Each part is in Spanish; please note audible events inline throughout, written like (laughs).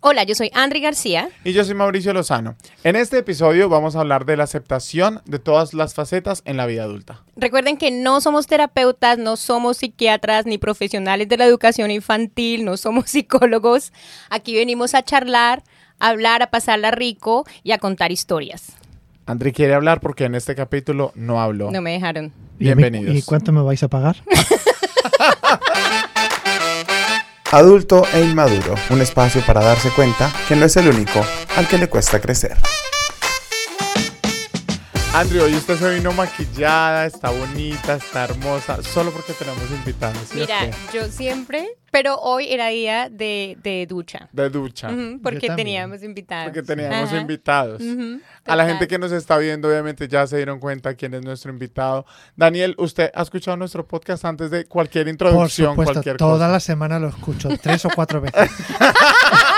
Hola, yo soy Andri García. Y yo soy Mauricio Lozano. En este episodio vamos a hablar de la aceptación de todas las facetas en la vida adulta. Recuerden que no somos terapeutas, no somos psiquiatras ni profesionales de la educación infantil, no somos (laughs) psicólogos. Aquí venimos a charlar, a hablar, a pasarla rico y a contar historias. Andri quiere hablar porque en este capítulo no habló. No me dejaron. Bienvenidos. ¿Y cuánto me vais a pagar? (laughs) Adulto e inmaduro, un espacio para darse cuenta que no es el único al que le cuesta crecer. Andrew, hoy usted se vino maquillada, está bonita, está hermosa, solo porque tenemos invitados. ¿sí Mira, yo siempre, pero hoy era día de, de ducha. De ducha. Ujú, porque también. teníamos invitados. Porque teníamos Ajá. invitados. Ujú, A la gente que nos está viendo, obviamente ya se dieron cuenta quién es nuestro invitado. Daniel, ¿usted ha escuchado nuestro podcast antes de cualquier Por introducción, supuesto, cualquier toda cosa? la semana lo escucho, tres o cuatro veces. (laughs)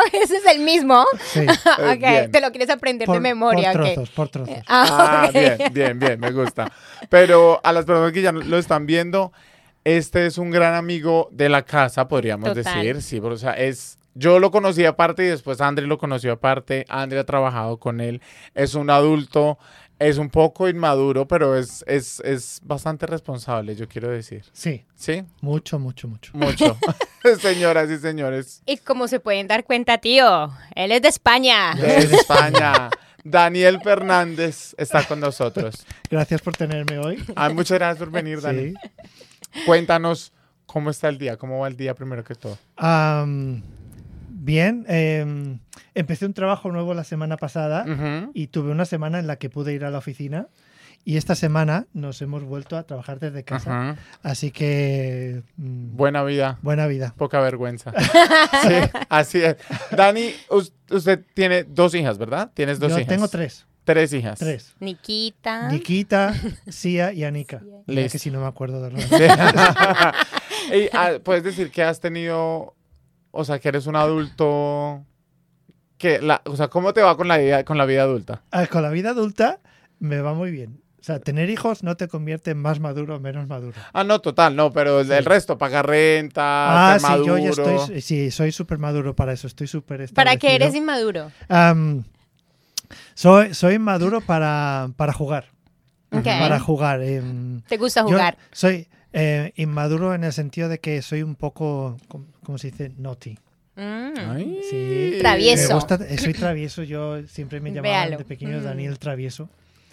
Cuatro veces (laughs) el mismo. Sí, (laughs) ok, bien. te lo quieres aprender por, de memoria. por trozos, por trozos. (laughs) Ah, Ah, ok. bien, bien, bien, me gusta. Pero a las personas que ya lo están viendo, este es un gran amigo de la casa, podríamos Total. decir. Sí, pero, o sea, es. Yo lo conocí aparte y después André lo conoció aparte. André ha trabajado con él. Es un adulto, es un poco inmaduro, pero es, es, es bastante responsable, yo quiero decir. Sí, ¿Sí? mucho, mucho, mucho. Mucho. (laughs) (laughs) Señoras y señores Y como se pueden dar cuenta, tío, él es de España. de España, Daniel Fernández está con nosotros. Gracias por tenerme hoy. Ay, muchas gracias por venir, Dani. Sí. Cuéntanos cómo está el día, cómo va el día primero que todo. Bien, em, empecé un trabajo nuevo la semana pasada y tuve una semana en la que pude ir a la oficina. Y esta semana nos hemos vuelto a trabajar desde casa. Ajá. Así que. mm, Buena vida, buena vida. poca vergüenza. (laughs) sí, así es. Dani, us- usted tiene dos hijas, ¿verdad? Tienes dos Yo hijas. tengo tres. Tres hijas. Tres. Nikita. Nikita, (laughs) Sia y Anika. Listo. que si no me acuerdo de los (laughs) Sí. y, ah, puedes decir que has tenido, o sea, que eres un adulto que la, o sea, ¿cómo te va con la vida, con la vida adulta? Ah, Con la vida adulta me va muy bien. O sea, tener hijos no te convierte en más maduro o menos maduro. Ah, no, total, no, pero el, Sí. el resto, pagar renta, Ah, ser sí, yo ya estoy. Sí, soy súper maduro para eso. Estoy súper. ¿Para qué eres inmaduro? Soy, soy maduro para, para jugar. Ok. Para jugar. em, ¿Te gusta yo jugar? soy eh, inmaduro en el sentido de que soy un poco. ¿Cómo, se dice? Naughty. Mm. Ay. Sí. Travieso. Me gusta, soy travieso. Yo siempre me llamaban Véalo. de pequeño Mm. Daniel Travieso.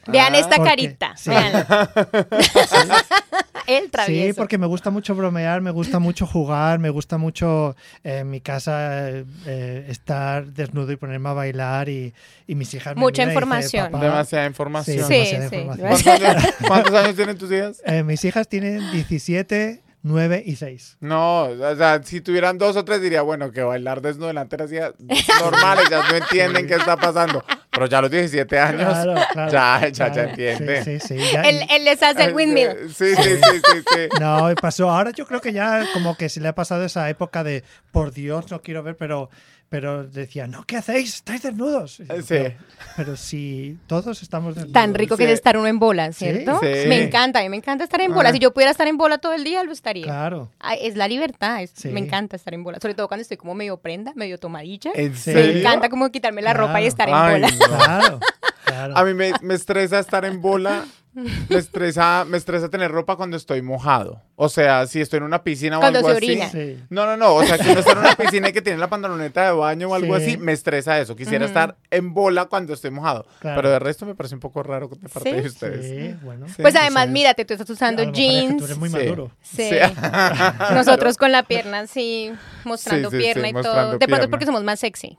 Vean Ah, esta porque- carita. sí. (laughs) El travieso. Sí, porque me gusta mucho bromear, me gusta mucho jugar, me gusta mucho eh, en mi casa eh, estar desnudo y ponerme a bailar y, y mis hijas me Mucha y información. "Papá". Demasiada información. Sí, demasiada sí. información. ¿Cuántos, años, cuántos años tienen tus hijas? Eh, mis hijas tienen 17, 9 y 6. No, o sea, si tuvieran dos o tres diría, bueno, que bailar desnudo delante de las hijas normales, ya no entienden qué está pasando. Pero ya a los 17 años, Claro, claro, ya, ya, ya claro. entiende. Sí, sí, sí, ya- Él, él les hace el windmill. Sí, sí, sí, sí, sí. (laughs) No, pasó. Ahora yo creo que ya como que se le ha pasado esa época de, por Dios, no quiero ver, pero, pero decía, no, ¿qué hacéis? ¿Estáis desnudos? Yo, Sí. Pero, pero si todos estamos desnudos. Tan rico que Sí. es estar uno en bola, ¿cierto? Sí. Me encanta, a mí me encanta estar en bola. Ah. Si yo pudiera estar en bola todo el día, lo estaría. Claro. Ay, es la libertad, es- Sí. me encanta estar en bola. Sobre todo cuando estoy como medio prenda, medio tomadilla. ¿En Sí. Me serio? encanta como quitarme la ropa y Claro. estar en Ay, bola. no. Claro, claro. A mí me, me estresa estar en bola. (laughs) Me estresa, me estresa tener ropa cuando estoy mojado. O sea, si estoy en una piscina o Cuando algo se así. orina. Sí. No, no, no. O sea, que uno está en una piscina y que tiene la pantaloneta de baño o algo Sí. así, me estresa eso. Quisiera estar en bola cuando estoy mojado. Claro. Pero de resto me parece un poco raro de parte Sí. de ustedes. Sí, bueno. Sí. Pues además, mírate, tú estás A usando lo mejor es que jeans. tú eres muy Sí. maduro. Sí. Sí. (laughs) Nosotros con la pierna así, mostrando Sí, sí, sí, pierna y mostrando todo. De pronto es porque somos más sexy.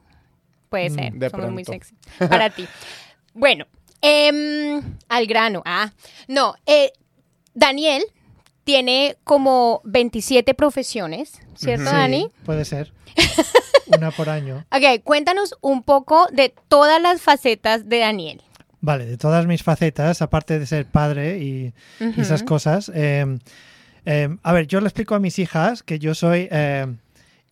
Puede Mm, ser, de somos muy sexy. Para ti. (laughs) Bueno, em, al grano. Ah, no, eh, Daniel tiene como 27 profesiones, ¿cierto. Dani? Puede ser. (laughs) Una por año. Ok, cuéntanos un poco de todas las facetas de Daniel. Vale, de todas mis facetas, aparte de ser padre y, y esas cosas. eh, eh, a ver, yo le explico a mis hijas que yo soy eh,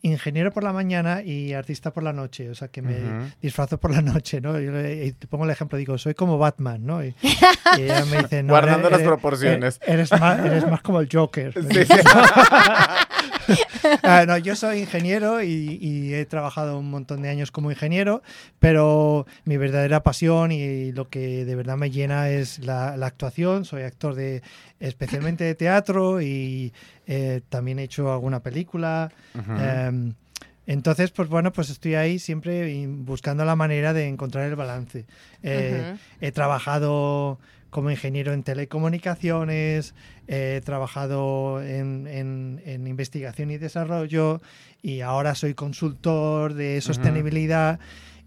ingeniero por la mañana y artista por la noche, o sea que me disfrazo por la noche, ¿no? Yo le- y te pongo el ejemplo, digo, soy como Batman, ¿no? Y, y ella me dice, no, Guardando eres- las proporciones. Eres más, eres más como el Joker. Sí, (laughs) sí. (laughs) (laughs) Ah, no, yo soy ingeniero y, y he trabajado un montón de años como ingeniero, pero mi verdadera pasión y lo que de verdad me llena es la, la actuación. Soy actor de especialmente de teatro y eh, también he hecho alguna película. Ujú. Em, entonces, pues bueno, pues estoy ahí siempre buscando la manera de encontrar el balance. Eh, Ujú. He trabajado como ingeniero en telecomunicaciones, he trabajado en, en- en investigación y desarrollo y ahora soy consultor de sostenibilidad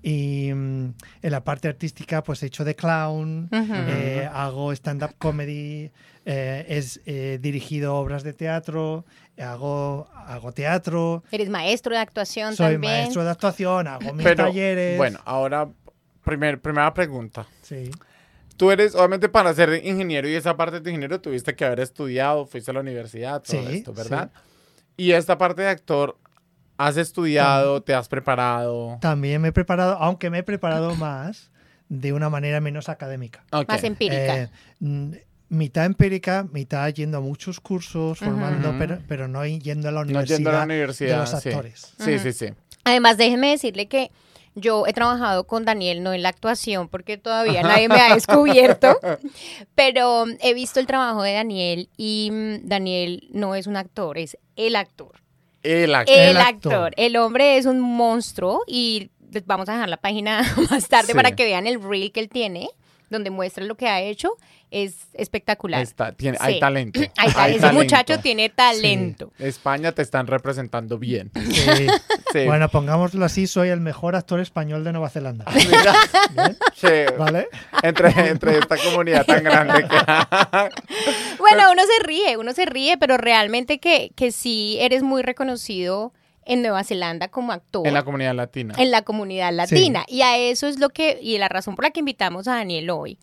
y mm, en la parte artística pues he hecho de clown, eh, hago stand-up comedy, eh, es, he dirigido obras de teatro, hago, hago teatro, Eres maestro de actuación soy también. maestro de actuación, hago mis Pero, talleres. bueno, ahora, primer, primera pregunta. Sí. Tú eres, obviamente, para ser ingeniero y esa parte de ingeniero tuviste que haber estudiado, fuiste a la universidad, todo Sí, esto, ¿verdad? Y esta parte de actor, ¿has estudiado, te has preparado? También me he preparado, aunque me he preparado más de una manera menos académica. Ok. Más empírica. Eh, mm, mitad empírica, mitad yendo a muchos cursos, formando, Ujú. pero, pero no yendo a la No universidad, yendo a la de universidad. los sí. actores. Sí, Ujú. sí, sí. Además, déjenme decirle que yo he trabajado con Daniel, no en la actuación, porque todavía nadie me ha descubierto, (laughs) pero he visto el trabajo de Daniel y mm, Daniel no es un actor, es el actor. El actor. El, El actor. actor. El hombre es un monstruo y les vamos a dejar la página (laughs) más tarde Sí. para que vean el reel que él tiene, donde muestra lo que ha hecho. Es espectacular. Está- tiene, Sí. (clears throat) Hay talento. Hay ese talento. muchacho tiene talento. España te están representando bien. Sí. (laughs) Sí. Bueno, pongámoslo así, soy el mejor actor español de Nueva Zelanda. Mira, ¿Bien? sí, ¿Vale? entre, entre esta comunidad tan grande que... (laughs) Bueno, uno se ríe, uno se ríe, pero realmente que, que sí eres muy reconocido en Nueva Zelanda como actor. en la comunidad latina. en la comunidad latina. Y a eso es lo que, y la razón por la que invitamos a Daniel hoy,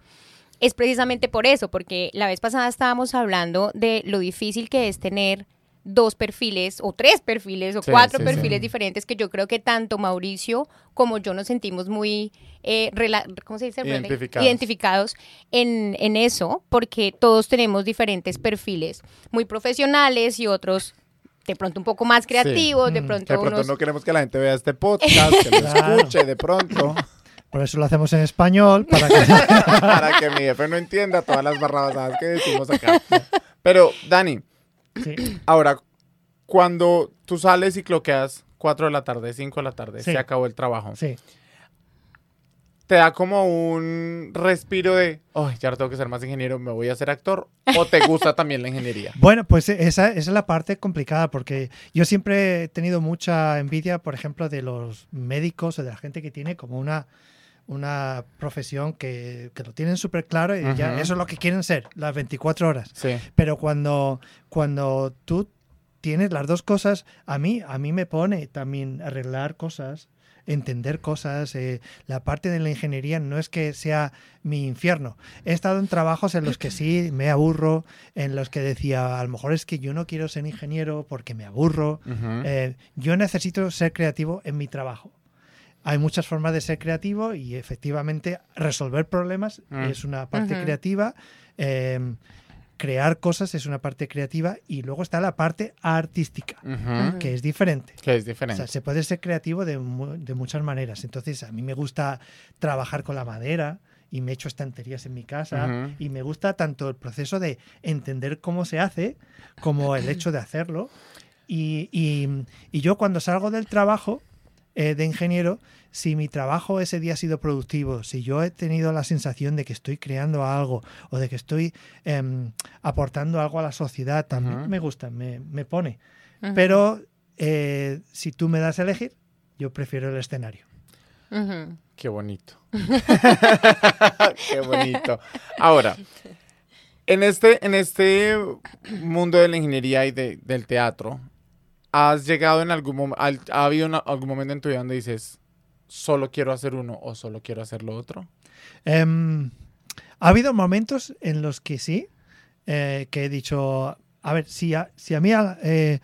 es precisamente por eso, porque la vez pasada estábamos hablando de lo difícil que es tener dos perfiles o tres perfiles o Sí, cuatro sí, perfiles sí. diferentes que yo creo que tanto Mauricio como yo nos sentimos muy eh, ¿cómo se dice? Identificados. identificados en, en eso porque todos tenemos diferentes perfiles muy profesionales y otros de pronto un poco más creativos de Mm, pronto, De pronto unos no queremos que la gente vea este podcast, (laughs) que lo Claro. escuche de pronto, (laughs) Por eso lo hacemos en español, para que... (laughs) para que mi jefe no entienda todas las barrabasadas que decimos acá. Pero, Dani, Sí. ahora, cuando tú sales y cloqueas 4 de la tarde, 5 de la tarde, Sí. se acabó el trabajo, Sí. ¿Te da como un respiro de, ay, ya no tengo que ser más ingeniero, me voy a ser actor? ¿O te gusta (laughs) también la ingeniería? Bueno, pues esa, esa es la parte complicada porque yo siempre he tenido mucha envidia, por ejemplo, de los médicos o de la gente que tiene como una, una profesión que, que lo tienen súper claro y ya eso es lo que quieren ser, las 24 horas. Sí. Pero cuando, cuando tú tienes las dos cosas, a mí, a mí me pone también arreglar cosas, entender cosas. eh, la parte de la ingeniería no es que sea mi infierno. He estado en trabajos en los que sí me aburro, en los que decía, a lo mejor es que yo no quiero ser ingeniero porque me aburro. Ujú. Eh, yo necesito ser creativo en mi trabajo. Hay muchas formas de ser creativo y efectivamente resolver problemas Mm. es una parte Ujú. creativa. eh, crear cosas es una parte creativa y luego está la parte artística, que es diferente. Que es O diferente. sea, se puede ser creativo de, mu- de muchas maneras. Entonces, a mí me gusta trabajar con la madera y me he hecho estanterías en mi casa y me gusta tanto el proceso de entender cómo se hace como el hecho de hacerlo. Y, y- y yo cuando salgo del trabajo eh, de ingeniero, si mi trabajo ese día ha sido productivo, si yo he tenido la sensación de que estoy creando algo o de que estoy em, aportando algo a la sociedad, también me gusta, me, me pone. Pero eh, si tú me das a elegir, yo prefiero el escenario. Qué bonito. (laughs) Qué bonito. Ahora, en este, en este mundo de la ingeniería y de- del teatro, ¿has llegado en algún momento, ha habido algún momento en tu vida donde dices, solo quiero hacer uno o solo quiero hacer lo otro? Em, ha habido momentos en los que sí, eh, que he dicho, a ver, si a, si a mí, eh,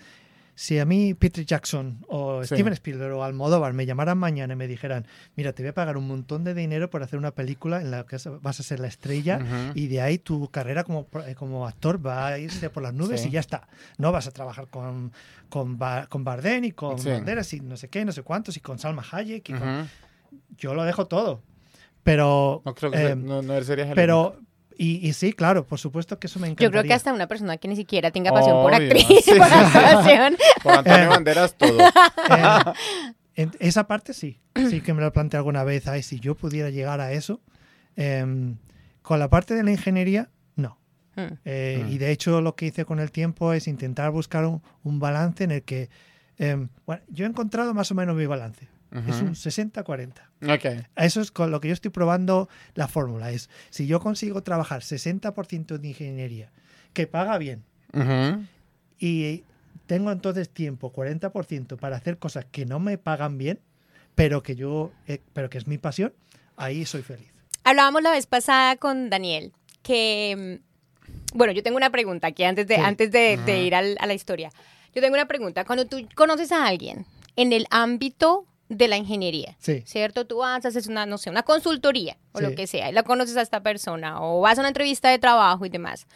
si a mí Peter Jackson o Sí. Steven Spielberg o Almodóvar me llamaran mañana y me dijeran, mira, te voy a pagar un montón de dinero por hacer una película en la que vas a ser la estrella y de ahí tu carrera como, eh, como actor va a irse por las nubes Sí. y ya está. No vas a trabajar con, con, Ba- con Bardem y con Sí. Banderas y no sé qué, no sé cuántos y con Salma Hayek. Y con-. Yo lo dejo todo. Pero... No creo que eh, no, no sería el pero... Y, y sí, claro, por supuesto que eso me encantaría. Yo creo que hasta una persona que ni siquiera tenga pasión por Obvio, actriz, sí. por actuación. (laughs) Por Antonio Eh. Banderas, todo. Eh, esa parte sí, sí que me lo planteé alguna vez. Ay, si yo pudiera llegar a eso. Em, con la parte de la ingeniería, no. Mm. Eh, Mm. Y de hecho lo que hice con el tiempo es intentar buscar un, un balance en el que... em, bueno, yo he encontrado más o menos mi balance. Es un 60-40. Ok. Eso es con lo que yo estoy probando la fórmula. Es si yo consigo trabajar 60% de ingeniería, que paga bien, y tengo entonces tiempo, 40%, para hacer cosas que no me pagan bien, pero que yo, eh, pero que es mi pasión, ahí soy feliz. Hablábamos la vez pasada con Daniel que, mm, bueno, yo tengo una pregunta aquí antes de, Sí. antes de, ir al- a la historia. Yo tengo una pregunta. Cuando tú conoces a alguien en el ámbito de la ingeniería, Sí. ¿cierto? Tú vas, haces una, no sé, una consultoría o Sí. lo que sea, y la conoces a esta persona, o vas a una entrevista de trabajo y demás.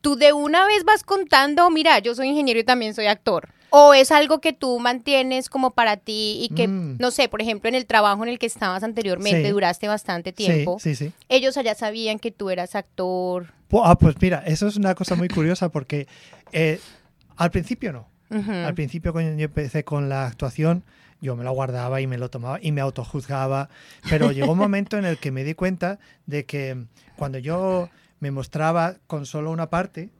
Tú de una vez vas contando, mira, yo soy ingeniero y también soy actor. O es algo que tú mantienes como para ti y que, Mm. no sé, por ejemplo, en el trabajo en el que estabas anteriormente, Sí. duraste bastante tiempo. Sí, sí, sí. Ellos allá sabían que tú eras actor. Ah, pues mira, eso es una cosa muy curiosa porque eh, al principio no. Al principio cuando yo empecé con la actuación, yo me lo guardaba y me lo tomaba y me autojuzgaba, pero llegó un (laughs) momento en el que me di cuenta de que cuando yo me mostraba con solo una parte,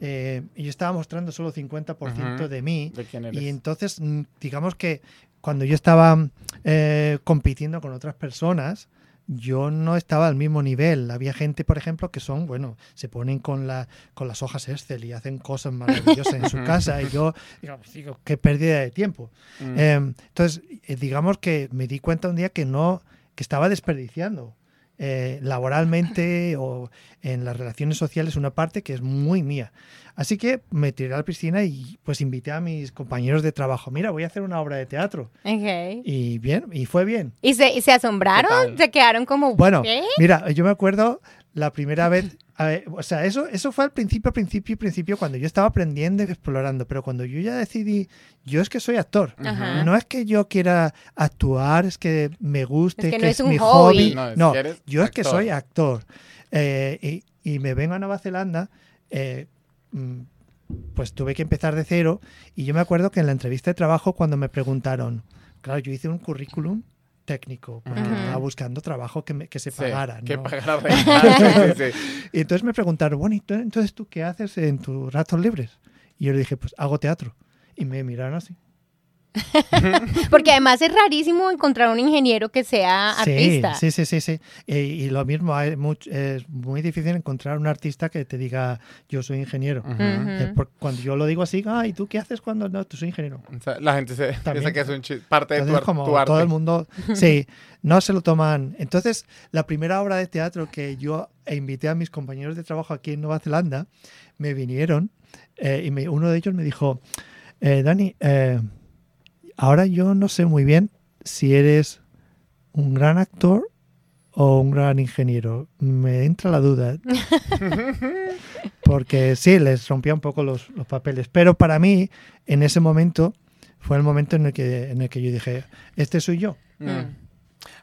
eh, yo estaba mostrando solo 50% Ujú. de mí ¿De quién eres? y entonces mm, digamos que cuando yo estaba eh, compitiendo con otras personas, yo no estaba al mismo nivel. Había gente, por ejemplo, que son, bueno, se ponen con, la, con las hojas Excel y hacen cosas maravillosas en su casa y yo (laughs) digo, qué pérdida de tiempo. Mm. Eh, entonces, eh, digamos que me di cuenta un día que no, que estaba desperdiciando eh, laboralmente o en las relaciones sociales una parte que es muy mía. Así que me tiré a la piscina y pues invité a mis compañeros de trabajo, mira, voy a hacer una obra de teatro. Y bien, y fue bien. ¿Y se, y se asombraron? ¿Se quedaron como, Bueno, ¿qué? mira, yo me acuerdo la primera vez, a ver, o sea, eso, eso fue al principio, principio, principio, cuando yo estaba aprendiendo y explorando, pero cuando yo ya decidí, yo es que soy actor. Ajá. No es que yo quiera actuar, es que me guste, Es que que, no es, es un mi hobby. hobby. No, es No, yo es que soy actor. Eh, y, y me vengo a Nueva Zelanda, eh, mm, pues tuve que empezar de cero. Y yo me acuerdo que en la entrevista de trabajo, cuando me preguntaron, claro, yo hice un currículum técnico, porque Ujú. estaba buscando trabajo que, me- que se Sí, pagara. Que pagara (laughs) sí, sí. (laughs) Y entonces me preguntaron, bueno, ¿y tú- entonces tú qué haces en tus ratos libres? Y yo le dije, pues hago teatro. Y me miraron así. (laughs) Porque además es rarísimo encontrar un ingeniero que sea Sí, artista. sí, sí, sí, sí. Eh, y lo mismo, hay much- es muy difícil encontrar un artista que te diga, yo soy ingeniero. Ujú. Ujú. Eh, por- cuando yo lo digo así, ah, ¿y tú qué haces cuando no? Tú soy ingeniero. O sea, la gente se piensa que es un chi- parte de tu, Entonces, como tu arte. todo el mundo, (laughs) sí, no se lo toman. Entonces, la primera obra de teatro que yo invité a mis compañeros de trabajo aquí en Nueva Zelanda, me vinieron eh, y me- uno de ellos me dijo, eh, Dani, eh, ahora yo no sé muy bien si eres un gran actor o un gran ingeniero. Me entra la duda. (laughs) Porque sí, les rompía un poco los, los papeles. Pero para mí, en ese momento, fue el momento en el que, en el que yo dije, este soy yo. Mm. Mm.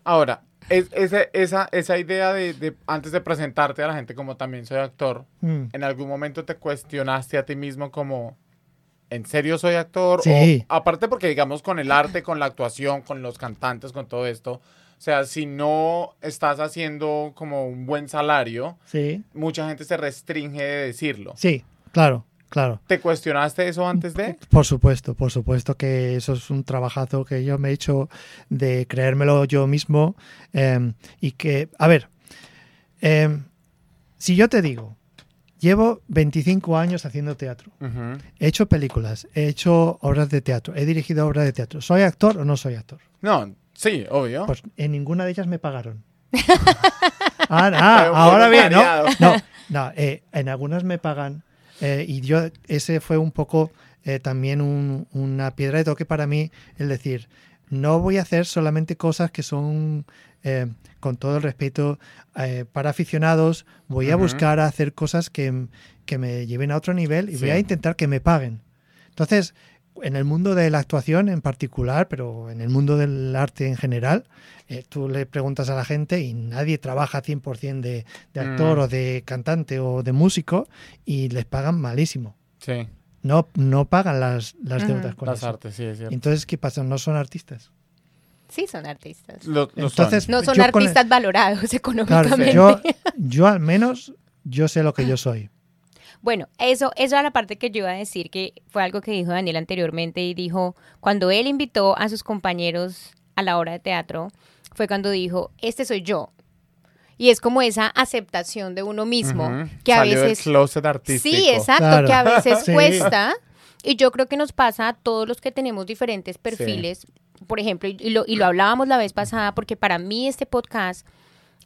Ahora, es, esa, esa idea de, de antes de presentarte a la gente como también soy actor, Mm. ¿en algún momento te cuestionaste a ti mismo como, ¿en serio soy actor? Sí. O, aparte porque digamos con el arte, con la actuación, con los cantantes, con todo esto, o sea, si no estás haciendo como un buen salario, Sí, mucha gente se restringe de decirlo. sí, claro, claro. ¿Te cuestionaste eso antes de? Por supuesto, por supuesto que eso es un trabajazo que yo me he hecho de creérmelo yo mismo eh, y que, a ver, eh, si yo te digo, llevo 25 años haciendo teatro, he hecho películas, he hecho obras de teatro, he dirigido obras de teatro, ¿soy actor o no soy actor? No, sí, obvio. Pues en ninguna de ellas me pagaron. (laughs) Ah, ah, ahora bien, ¿no? No, no eh, en algunas me pagan eh, y yo, ese fue un poco eh, también un- una piedra de toque para mí el decir, no voy a hacer solamente cosas que son, eh, con todo el respeto, eh, para aficionados, voy a buscar hacer cosas que, que me lleven a otro nivel y voy a intentar que me paguen. Entonces, en el mundo de la actuación en particular, pero en el mundo del arte en general, eh, tú le preguntas a la gente y nadie trabaja 100% de, de actor Mm. o de cantante o de músico y les pagan malísimo. Sí, No, no pagan las, las deudas con las eso. artes, sí, es cierto. Entonces, ¿qué pasa? No son artistas. Sí, son artistas. Lo- lo Entonces, son. No son Yo con el- artistas valorados (laughs) Claro, económicamente. yo, yo al menos, yo sé lo que yo soy. Bueno, eso, eso era la parte que yo iba a decir, que fue algo que dijo Daniel anteriormente y dijo, cuando él invitó a sus compañeros a la obra de teatro, fue cuando dijo, este soy yo. Y es como esa aceptación de uno mismo, que a Salió veces... closet artístico. Sí, exacto, Claro. que a veces (laughs) Sí. cuesta. Y yo creo que nos pasa a todos los que tenemos diferentes perfiles. Por ejemplo, y lo, y lo hablábamos la vez pasada, porque para mí este podcast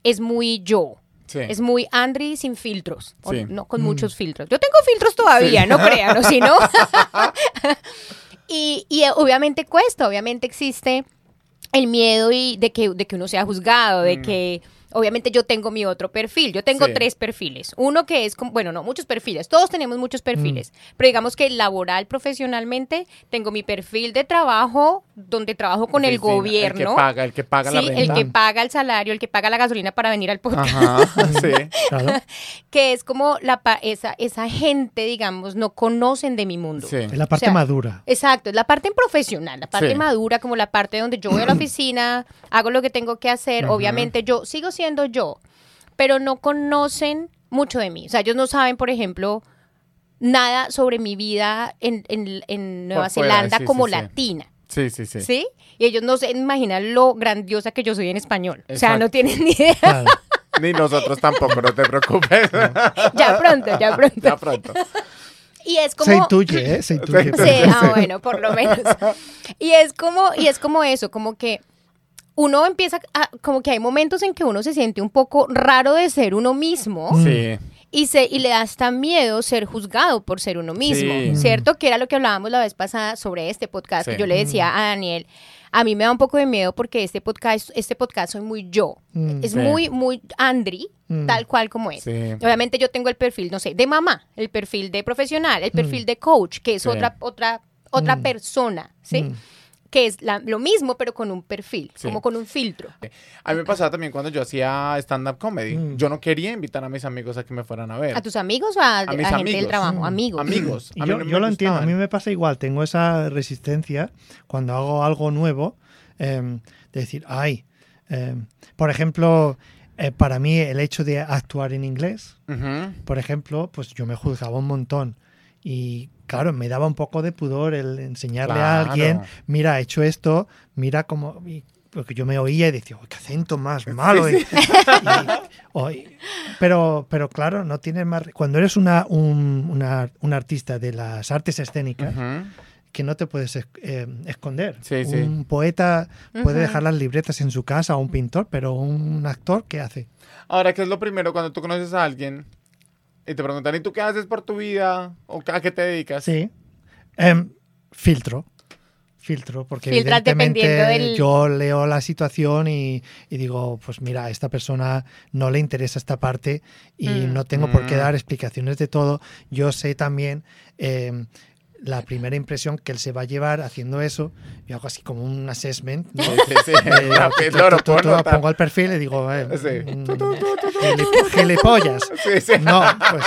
es muy yo. Sí. Es muy Andri sin filtros, o Sí. no con Mm. muchos filtros. Yo tengo filtros todavía, no crean, o si no. (laughs) (laughs) y, y, eh, obviamente cuesta, obviamente existe el miedo y de que, de que uno sea juzgado, de Mm. que obviamente yo tengo mi otro perfil. Yo tengo Sí. tres perfiles. Uno que es, como, bueno, no, muchos perfiles. Todos tenemos muchos perfiles. Pero digamos que laboral, profesionalmente, tengo mi perfil de trabajo, donde trabajo con el gobierno. El que paga, el que paga la Sí, renta. el que paga el salario, el que paga la gasolina para venir al podcast, Ajá, (laughs) sí. Claro. que es como la pa- esa, esa gente, digamos, no conocen de mi mundo. Sí. Es la parte O sea, madura. Exacto, es la parte profesional, la parte Sí. madura, como la parte donde yo voy a la (clears throat) oficina, hago lo que tengo que hacer, obviamente yo sigo siendo yo, pero no conocen mucho de mí. O sea, ellos no saben, por ejemplo, nada sobre mi vida en, en- en Nueva Zelanda sí, como sí, sí. latina. Sí, sí, sí. Sí. Y ellos no se imaginan lo grandiosa que yo soy en español. O sea, no tienen ni idea. Claro. Ni nosotros tampoco, no te preocupes. ya pronto, ya pronto. ya pronto. Y es como... Se intuye, ¿eh? Se intuye. Sí, Sí, ah, bueno, por lo menos. Y es como, y es como eso, como que uno empieza, a- como que hay momentos en que uno se siente un poco raro de ser uno mismo Mm. Sí. Y, se, y le da hasta miedo ser juzgado por ser uno mismo, Sí. ¿cierto? Que era lo que hablábamos la vez pasada sobre este podcast. que. Yo le decía a Daniel, a mí me da un poco de miedo porque este podcast, este podcast soy muy yo. Mm. Es Sí. muy, muy Andri, Mm. tal cual como es. Sí. Obviamente yo tengo el perfil, no sé, de mamá, el perfil de profesional, el perfil de coach, que es Sí. otra, otra, otra Mm. persona, ¿sí? Que es la- lo mismo, pero con un perfil, Sí. como con un filtro. A mí me pasaba también cuando yo hacía stand-up comedy. Mm. Yo no quería invitar a mis amigos a que me fueran a ver. ¿A tus amigos o a, A mis a gente del amigos. trabajo? Mm. Amigos. Amigos. A yo, no yo lo entiendo, a mí me pasa igual, tengo esa resistencia cuando hago algo nuevo, em, de decir, ay, em, por ejemplo, eh, para mí el hecho de actuar en inglés, Ujú. por ejemplo, pues yo me juzgaba un montón y claro, me daba un poco de pudor el enseñarle a alguien, mira, he hecho esto, mira cómo... y- porque yo me oía y decía, "Uy, qué acento más malo. y- y- oy, pero, pero claro, no tienes más... Cuando eres una, un, una- un artista de las artes escénicas, que no te puedes es- eh, esconder. Sí, sí. un poeta puede dejar las libretas en su casa o un pintor, pero un actor, ¿qué hace? Ahora, ¿qué es lo primero cuando tú conoces a alguien y te preguntan, ¿y tú qué haces por tu vida? ¿O a qué te dedicas? Sí. Em, filtro. Filtro, porque Filtras evidentemente del- yo leo la situación y, y digo, pues mira, a esta persona no le interesa esta parte y Mm. no tengo por qué Mm. dar explicaciones de todo. Yo sé también em, la primera impresión que él se va a llevar haciendo eso. Yo hago así como un assessment. ¿no? Sí, sí. Eh, Rápido, pongo el perfil y digo, eh, mm, gilip- gilipollas. No, pues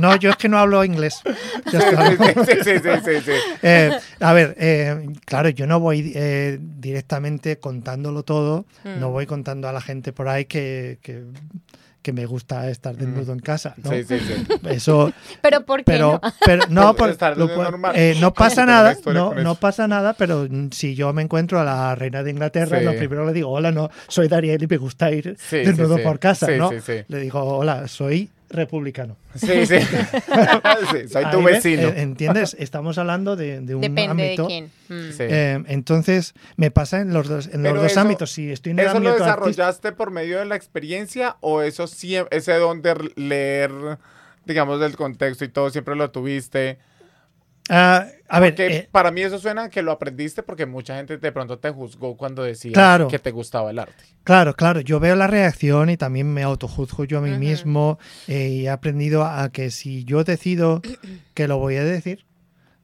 no, yo es que no hablo inglés. Ya está. Eh, a ver, eh, claro, yo no voy eh, directamente contándolo todo, Mm. no voy contando a la gente por ahí que, que, que me gusta estar desnudo en casa. ¿no? Mm. Sí, sí, sí. Eso, (laughs) Pero ¿por qué pero, no? pero no, Por por- estar lo desnudo pu- normal. eh, no pasa nada, no, no pasa nada, pero mm, si yo me encuentro a la reina de Inglaterra, Sí. lo primero le digo, hola, no, soy Dariel y me gusta ir Sí, desnudo sí, sí. por casa, Sí, ¿no? sí, sí. Le digo, hola, soy republicano. Sí, sí. (laughs) Sí, soy tu ves, vecino. eh, ¿Entiendes? Estamos hablando de, de un Depende de ámbito. quién. Mm. Sí. Eh, entonces, me pasa en los dos, en los dos eso- ámbitos. Si estoy en el ¿Eso lo desarrollaste por medio de la experiencia o eso siem- ese don de leer, digamos, del contexto y todo, siempre lo tuviste? Ah, a ver, Porque eh, para mí eso suena que lo aprendiste porque mucha gente de pronto te juzgó cuando decías Claro. que te gustaba el arte. Claro, claro, yo veo la reacción y también me autojuzgo yo a mí mismo eh, y he aprendido a que si yo decido (clears throat) que lo voy a decir,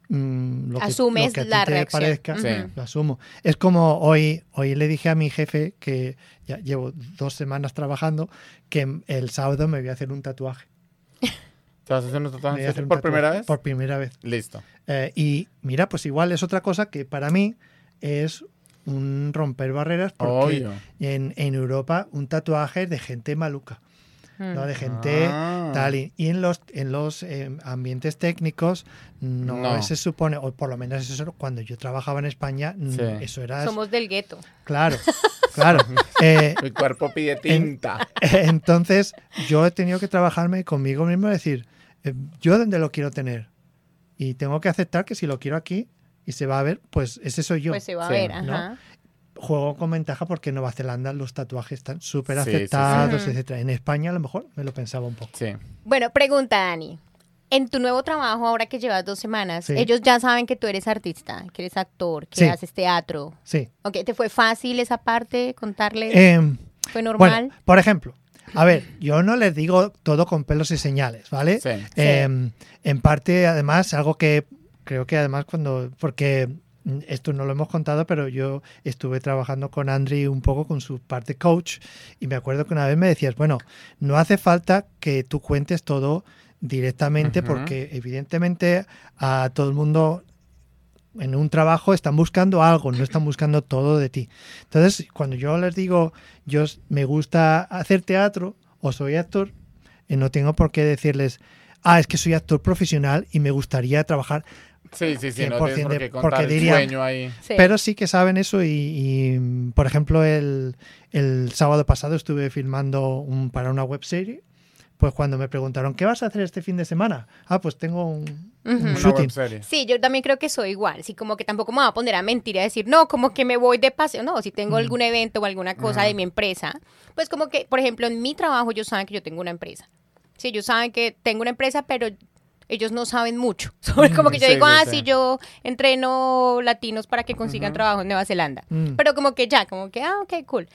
mm, lo que, Asumes lo que a ti la te reacción. parezca, Ujú. Sí. lo asumo. Es como hoy, hoy le dije a mi jefe que ya llevo dos semanas trabajando que el sábado me voy a hacer un tatuaje. ¿Te vas a hacer un tatuaje por tatuaje primera vez? Por primera vez. Listo. Eh, y mira, pues igual es otra cosa que para mí es un romper barreras porque Obvio. en, en Europa un tatuaje es de gente maluca, Mm. ¿no? De gente Ah. tal. Y, y en los, en los eh, ambientes técnicos no, No. se supone, o por lo menos eso cuando yo trabajaba en España, mm, Sí. eso era... Somos del gueto. Claro, claro. (laughs) Eh, Mi cuerpo pide tinta. (laughs) entonces yo he tenido que trabajarme conmigo mismo y decir, eh, yo dónde lo quiero tener. Y tengo que aceptar que si lo quiero aquí y se va a ver, pues ese soy yo. Pues se va a ver, ¿no? ajá. Juego con ventaja porque en Nueva Zelanda los tatuajes están súper Sí, sí, sí. aceptados, Ujú. etcétera. En España a lo mejor me lo pensaba un poco. Sí. Bueno, pregunta, Dani. En tu nuevo trabajo, ahora que llevas dos semanas, Sí. ellos ya saben que tú eres artista, que eres actor, que Sí. haces teatro. Sí. Ok, ¿te fue fácil esa parte? ¿Contarles? Em, ¿Fue normal? bueno, por ejemplo, a ver, yo no les digo todo con pelos y señales, ¿vale? Sí. Em, en parte, además, algo que creo que además cuando, porque esto no lo hemos contado, pero yo estuve trabajando con Andri un poco con su parte coach y me acuerdo que una vez me decías, bueno, no hace falta que tú cuentes todo directamente porque evidentemente a todo el mundo en un trabajo están buscando algo, no están buscando todo de ti. Entonces, cuando yo les digo, yo me gusta hacer teatro o soy actor, eh, no tengo por qué decirles, ah, es que soy actor profesional y me gustaría trabajar. Sí, sí, sí. No 100% tienes por qué contar porque el dirían- sueño ahí. Sí. Pero sí que saben eso y, y, por ejemplo, el, el sábado pasado estuve filmando un, para una web serie. Pues cuando me preguntaron, ¿qué vas a hacer este fin de semana? Ah, pues tengo un, Ujú. Una shooting. webserie. Sí, yo también creo que soy igual. Sí, como que tampoco me voy a poner a mentir y a decir, no, como que me voy de paseo. No, si tengo Mm. algún evento o alguna cosa Ajá. de mi empresa, pues como que, por ejemplo, en mi trabajo ellos saben que yo tengo una empresa. Sí, ellos saben que tengo una empresa, pero ellos no saben mucho. (laughs) Sobre como que yo Sí, digo, ah, sí. sí, yo entreno latinos para que consigan trabajo en Nueva Zelanda. Mm. Pero como que ya, como que, ah, ok, cool.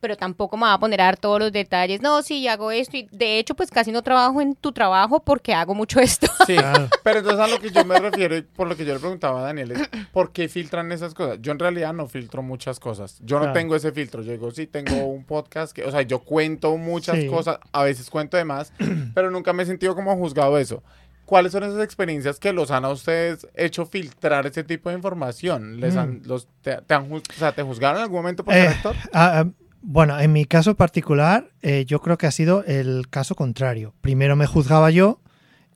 Pero tampoco me va a poner a dar todos los detalles. No, sí, hago esto. Y de hecho, pues casi no trabajo en tu trabajo porque hago mucho (laughs) esto. Sí, Claro. pero entonces a lo que yo me refiero y por lo que yo le preguntaba a Daniel es ¿por qué filtran esas cosas? Yo en realidad no filtro muchas cosas. Yo no Claro. tengo ese filtro. Yo digo, sí, tengo un podcast que, o sea, yo cuento muchas Sí. cosas, a veces cuento de más, (clears throat) pero nunca me he sentido como juzgado eso. ¿Cuáles son esas experiencias que los han a ustedes hecho filtrar ese tipo de información? ¿Les han, los, te, te han, o sea, ¿te juzgaron en algún momento por Eh, actor? Ah, bueno, en mi caso particular, eh, yo creo que ha sido el caso contrario. Primero me juzgaba yo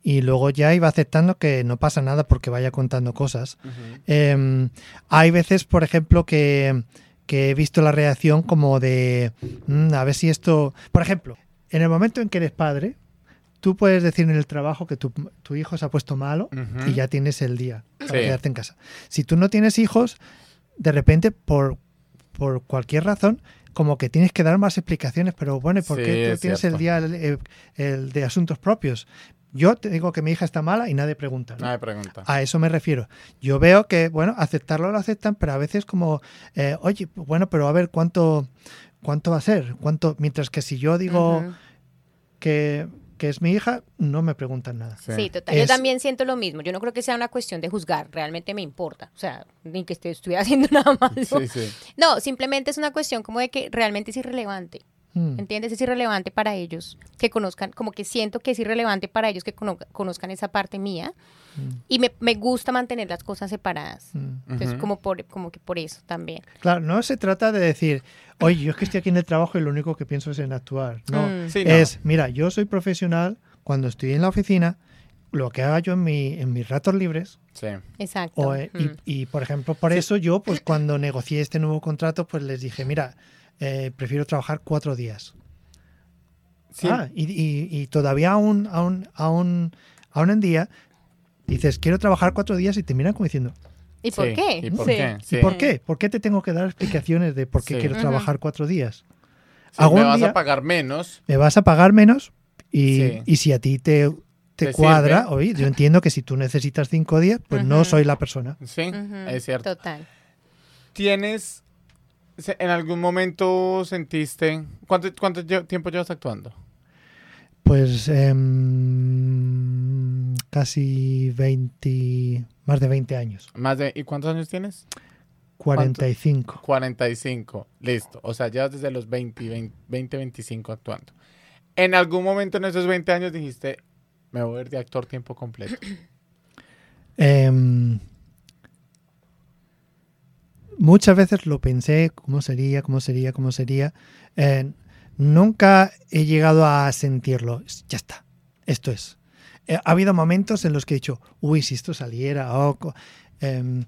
y luego ya iba aceptando que no pasa nada porque vaya contando cosas. Ujú. Eh, hay veces, por ejemplo, que, que he visto la reacción como de, "Mm, a ver si esto... Por ejemplo, en el momento en que eres padre, tú puedes decir en el trabajo que tu, tu hijo se ha puesto malo y ya tienes el día para Sí. quedarte en casa. Si tú no tienes hijos, de repente, por, por cualquier razón, como que tienes que dar más explicaciones, pero bueno, ¿y por Sí, qué tú es tienes cierto. el día el, de asuntos propios? Yo te digo que mi hija está mala y nadie pregunta. ¿no? Nadie pregunta. A eso me refiero. Yo veo que, bueno, aceptarlo lo aceptan, pero a veces como, eh, oye, bueno, pero a ver, ¿cuánto, cuánto va a ser? ¿Cuánto? Mientras que si yo digo que, que es mi hija, no me preguntan nada. Sí, total. Yo también siento lo mismo. Yo no creo que sea una cuestión de juzgar. Realmente me importa. O sea, ni que esté, estuviera (laughs) haciendo nada malo. Sí, sí. No, simplemente es una cuestión como de que realmente es irrelevante. Mm. ¿Entiendes? Es irrelevante para ellos que conozcan, como que siento que es irrelevante para ellos que cono- conozcan esa parte mía. Mm. Y me, me gusta mantener las cosas separadas. Mm. Entonces, Ujú. como, por, como que por eso también. Claro, no se trata de decir, oye, yo es que estoy aquí en el trabajo y lo único que pienso es en actuar. No, Mm. Sí, no. es, mira, yo soy profesional, cuando estoy en la oficina, lo que haga yo en, mi, en mis ratos libres, Sí. Exacto. o, eh, y- Mm. y, por ejemplo, por eso yo, pues cuando negocié este nuevo contrato, pues les dije, mira, eh, prefiero trabajar cuatro días. Sí. Ah, y, y- y todavía aún, aún, aún, aún en día, dices, quiero trabajar cuatro días y te miran como diciendo, ¿Y por Sí. qué? ¿Y por Sí. qué? ¿y Sí. por qué? ¿Por qué te tengo que dar explicaciones de por qué Sí. quiero trabajar cuatro días? Algún me vas día- a pagar menos. me vas a pagar menos y, Sí. y si a ti te, te ¿Te cuadra, oye, yo entiendo que si tú necesitas cinco días, pues no soy la persona. Sí, es cierto. Total. ¿Tienes, en algún momento sentiste, ¿cuánto, cuánto tiempo llevas actuando? Pues em, casi 20, más de 20 años, Más de, ¿Y cuántos años tienes? 45. 45, listo. O sea, llevas desde los 20, 20, 20, 25 actuando. ¿En algún momento en esos 20 años dijiste, me voy a ir de actor tiempo completo? (clears throat) Em, muchas veces lo pensé, cómo sería, cómo sería, cómo sería. Eh, nunca he llegado a sentirlo. Ya está, esto es. Eh, ha habido momentos en los que he dicho, uy, si esto saliera, o co- em,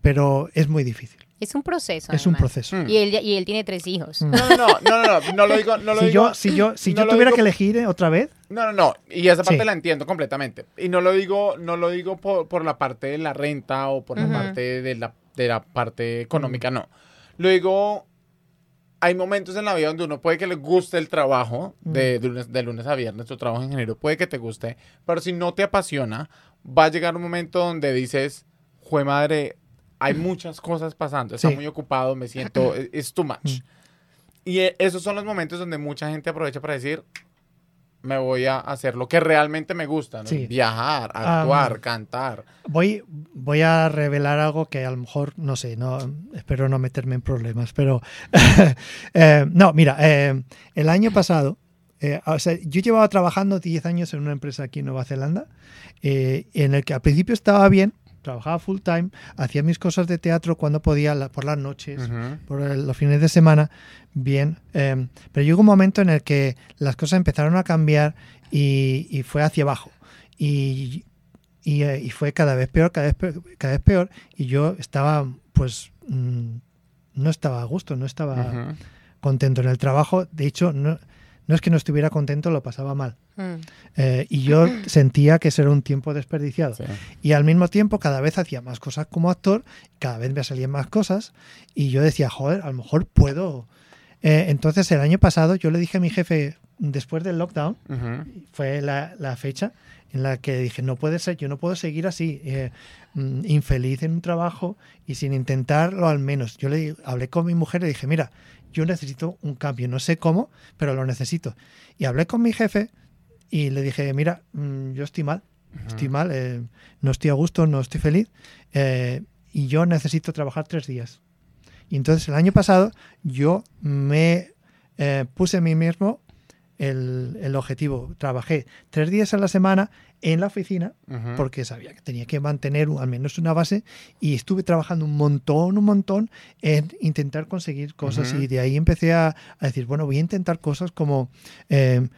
pero es muy difícil. Es un proceso. Es un además. proceso. Mm. Y él, y él tiene tres hijos. Mm. No, no, no, no, no, no, no lo digo, no lo Si digo. yo, si yo, si no yo tuviera digo- que elegir eh, otra vez, No, no, no. Y esa parte Sí. la entiendo completamente. Y no lo digo, no lo digo por, por la parte de la renta o por Ujú. la parte de la, de la parte económica, no. Lo digo, hay momentos en la vida donde uno puede que le guste el trabajo de, de lunes, de lunes a viernes, tu trabajo en ingeniero, puede que te guste, pero si no te apasiona, va a llegar un momento donde dices, jue madre, hay muchas cosas pasando, está Sí. muy ocupado, me siento, (laughs) es es too much. Mm. Y eh, esos son los momentos donde mucha gente aprovecha para decir, me voy a hacer lo que realmente me gusta, ¿no? Sí. Viajar, actuar, cantar. Voy, voy a revelar algo que a lo mejor, no sé, no espero no meterme en problemas, pero (laughs) eh, no, mira, eh, el año pasado, eh, o sea, yo llevaba trabajando 10 años en una empresa aquí en Nueva Zelanda, en el que al principio estaba bien, trabajaba full time, hacía mis cosas de teatro cuando podía, la- por las noches, por el- los fines de semana, bien. eh, pero llegó un momento en el que las cosas empezaron a cambiar y, y fue hacia abajo. Y, y, eh, y fue cada vez peor, cada vez peor, cada vez peor. Y yo estaba, pues, mm, no estaba a gusto, no estaba contento en el trabajo. De hecho, no, no es que no estuviera contento, lo pasaba mal. Mm. Eh, y yo (coughs) sentía que ese era un tiempo desperdiciado. Sí. Y al mismo tiempo cada vez hacía más cosas como actor, cada vez me salían más cosas y yo decía, joder, a lo mejor puedo. Eh, entonces el año pasado yo le dije a mi jefe, después del lockdown, fue la, la fecha en la que dije, no puede ser, yo no puedo seguir así, eh, mm, infeliz en un trabajo y sin intentarlo al menos. Yo le hablé con mi mujer y le dije, mira, yo necesito un cambio, no sé cómo, pero lo necesito. Y hablé con mi jefe y le dije, mira, mm, yo estoy mal, estoy mal, eh, no estoy a gusto, no estoy feliz eh, y yo necesito trabajar tres días. Y entonces el año pasado yo me eh, puse a mí mismo el, el objetivo. Trabajé tres días a la semana en la oficina porque sabía que tenía que mantener al menos una base y estuve trabajando un montón, un montón en intentar conseguir cosas y de ahí empecé a, a decir, bueno, voy a intentar cosas como eh,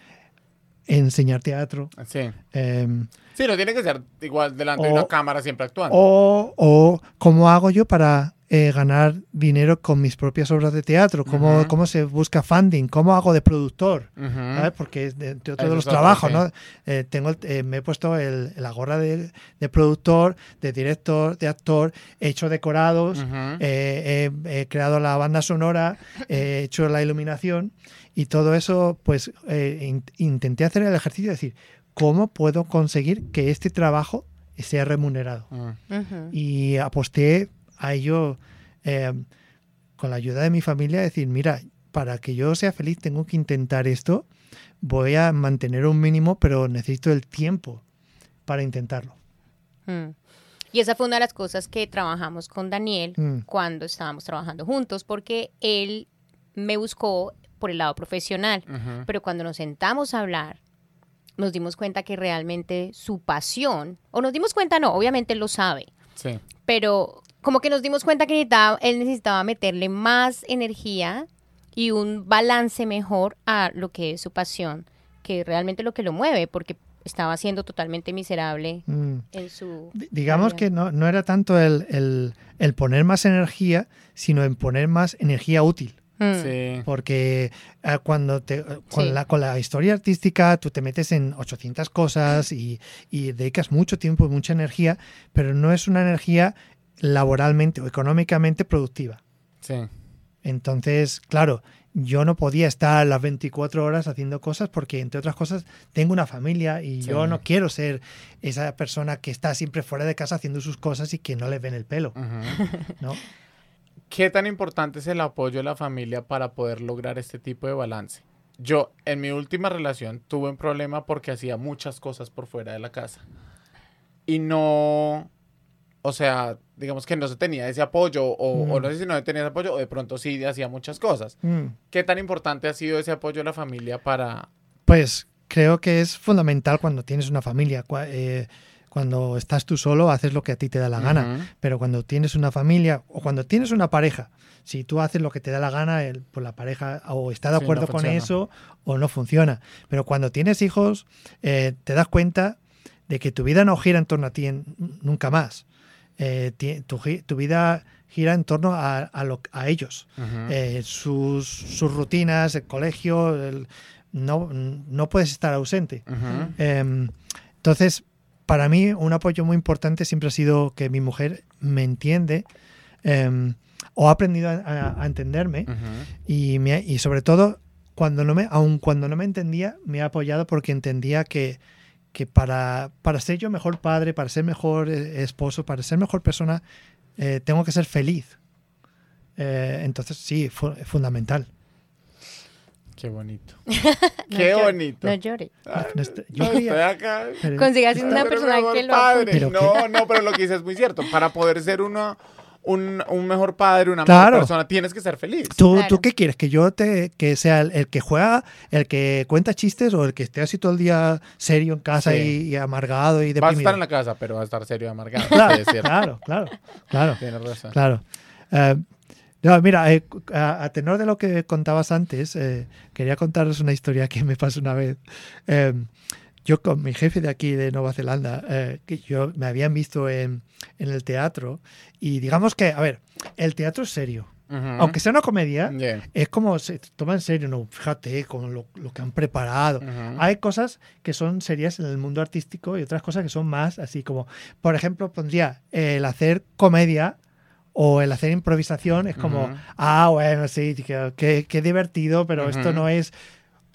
enseñar teatro. Sí. eh, Sí, no tiene que ser igual delante de una cámara siempre actuando. o, o cómo hago yo para eh, ganar dinero con mis propias obras de teatro, cómo, cómo se busca funding, cómo hago de productor. Ujú. ¿sabes? Porque es de, entre Eso todos los trabajos. ¿no? Eh, tengo eh, me he puesto el- la gorra de, de productor, de director, de actor, he hecho decorados, eh, he, he creado la banda sonora, he hecho la iluminación y todo eso, pues eh, in- intenté hacer el ejercicio de decir, ¿cómo puedo conseguir que este trabajo sea remunerado? Mm. Y aposté a ello eh, con la ayuda de mi familia, decir, mira, para que yo sea feliz tengo que intentar esto, voy a mantener un mínimo, pero necesito el tiempo para intentarlo. Mm. Y esa fue una de las cosas que trabajamos con Daniel Mm. cuando estábamos trabajando juntos, porque él me buscó por el lado profesional, Ujú. pero cuando nos sentamos a hablar, nos dimos cuenta que realmente su pasión, o nos dimos cuenta, no, obviamente él lo sabe, Sí. pero como que nos dimos cuenta que necesitaba, él necesitaba meterle más energía y un balance mejor a lo que es su pasión, que realmente lo que lo mueve, porque estaba siendo totalmente miserable Mm. en su... D- Digamos área. que no, no era tanto el, el- el poner más energía, sino en poner más energía útil. Mm. Sí. Porque eh, cuando te, eh, con, Sí. la, con la historia artística tú te metes en 800 cosas y, y dedicas mucho tiempo y mucha energía, pero no es una energía laboralmente o económicamente productiva. Sí. Entonces, claro, yo no podía estar las 24 horas haciendo cosas porque, entre otras cosas, tengo una familia y Sí. yo no quiero ser esa persona que está siempre fuera de casa haciendo sus cosas y que no le ven el pelo. (laughs) ¿no? ¿Qué tan importante es el apoyo de la familia para poder lograr este tipo de balance? Yo, en mi última relación, tuve un problema porque hacía muchas cosas por fuera de la casa. Y no, o sea, digamos que no se tenía ese apoyo, o, o Mm. no sé si no tenía ese apoyo, o de pronto sí hacía muchas cosas. Mm. ¿Qué tan importante ha sido ese apoyo de la familia para... Pues creo que es fundamental cuando tienes una familia. Eh, cuando estás tú solo, haces lo que a ti te da la gana. Pero cuando tienes una familia o cuando tienes una pareja, si tú haces lo que te da la gana, el- pues la pareja o está de Sí, no acuerdo con funciona. eso o no funciona. Pero cuando tienes hijos, eh, te das cuenta de que tu vida no gira en torno a ti en- nunca más. Eh, tu, vida gira en torno a, a lo- a ellos. Eh, sus, sus rutinas, el colegio, el- no, no puedes estar ausente. Em, entonces, para mí un apoyo muy importante siempre ha sido que mi mujer me entiende em, o ha aprendido a, entenderme y, me y sobre todo, cuando no me, aun cuando no me entendía, me ha apoyado porque entendía que, que para, para ser yo mejor padre, para ser mejor eh, esposo, para ser mejor persona, eh, tengo que ser feliz. Eh, entonces, sí, fu- es fundamental. Qué bonito. (laughs) No Qué llore, bonito. No llore. No est- yo Estoy acá. pero- Consigas una persona que lo padre. apoye. ¿Pero no, no, pero lo que dices es muy cierto. Para poder ser uno, un, un mejor padre, una Claro. mejor persona, tienes que ser feliz. ¿Tú, Claro. ¿Tú qué quieres? ¿Que yo te que sea el, el que juega, el que cuenta chistes o el que esté así todo el día serio en casa Sí. y, y amargado y Vas a deprimido? estar en la casa, pero vas a estar serio y amargado. (laughs) Claro, claro, claro, claro, Tienes razón. claro. Eh, no, mira, eh, a, a tenor de lo que contabas antes, eh, quería contaros una historia que me pasó una vez. Eh, yo con mi jefe de aquí de Nueva Zelanda, eh, que yo me habían visto en, en el teatro y digamos que, a ver, el teatro es serio. Ujú. Aunque sea una comedia, Yeah. es como se toma en serio, ¿no? Fíjate con lo, lo que han preparado. Ujú. Hay cosas que son serias en el mundo artístico y otras cosas que son más así como, por ejemplo, pondría el hacer comedia o el hacer improvisación, es como, Ujú. ah, bueno, sí, que- que- qué divertido, pero esto Ujú. no es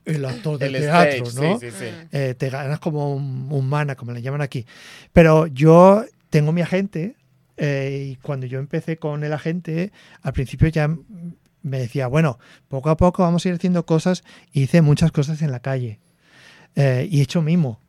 el actor del El teatro, stage, ¿no? sí, sí, sí. Eh, te ganas como un, un mana, como le llaman aquí. Pero yo tengo mi agente eh, y cuando yo empecé con el agente, al principio ya me decía, bueno, poco a poco vamos a ir haciendo cosas. y Hice muchas cosas en la calle eh, y he hecho mimo.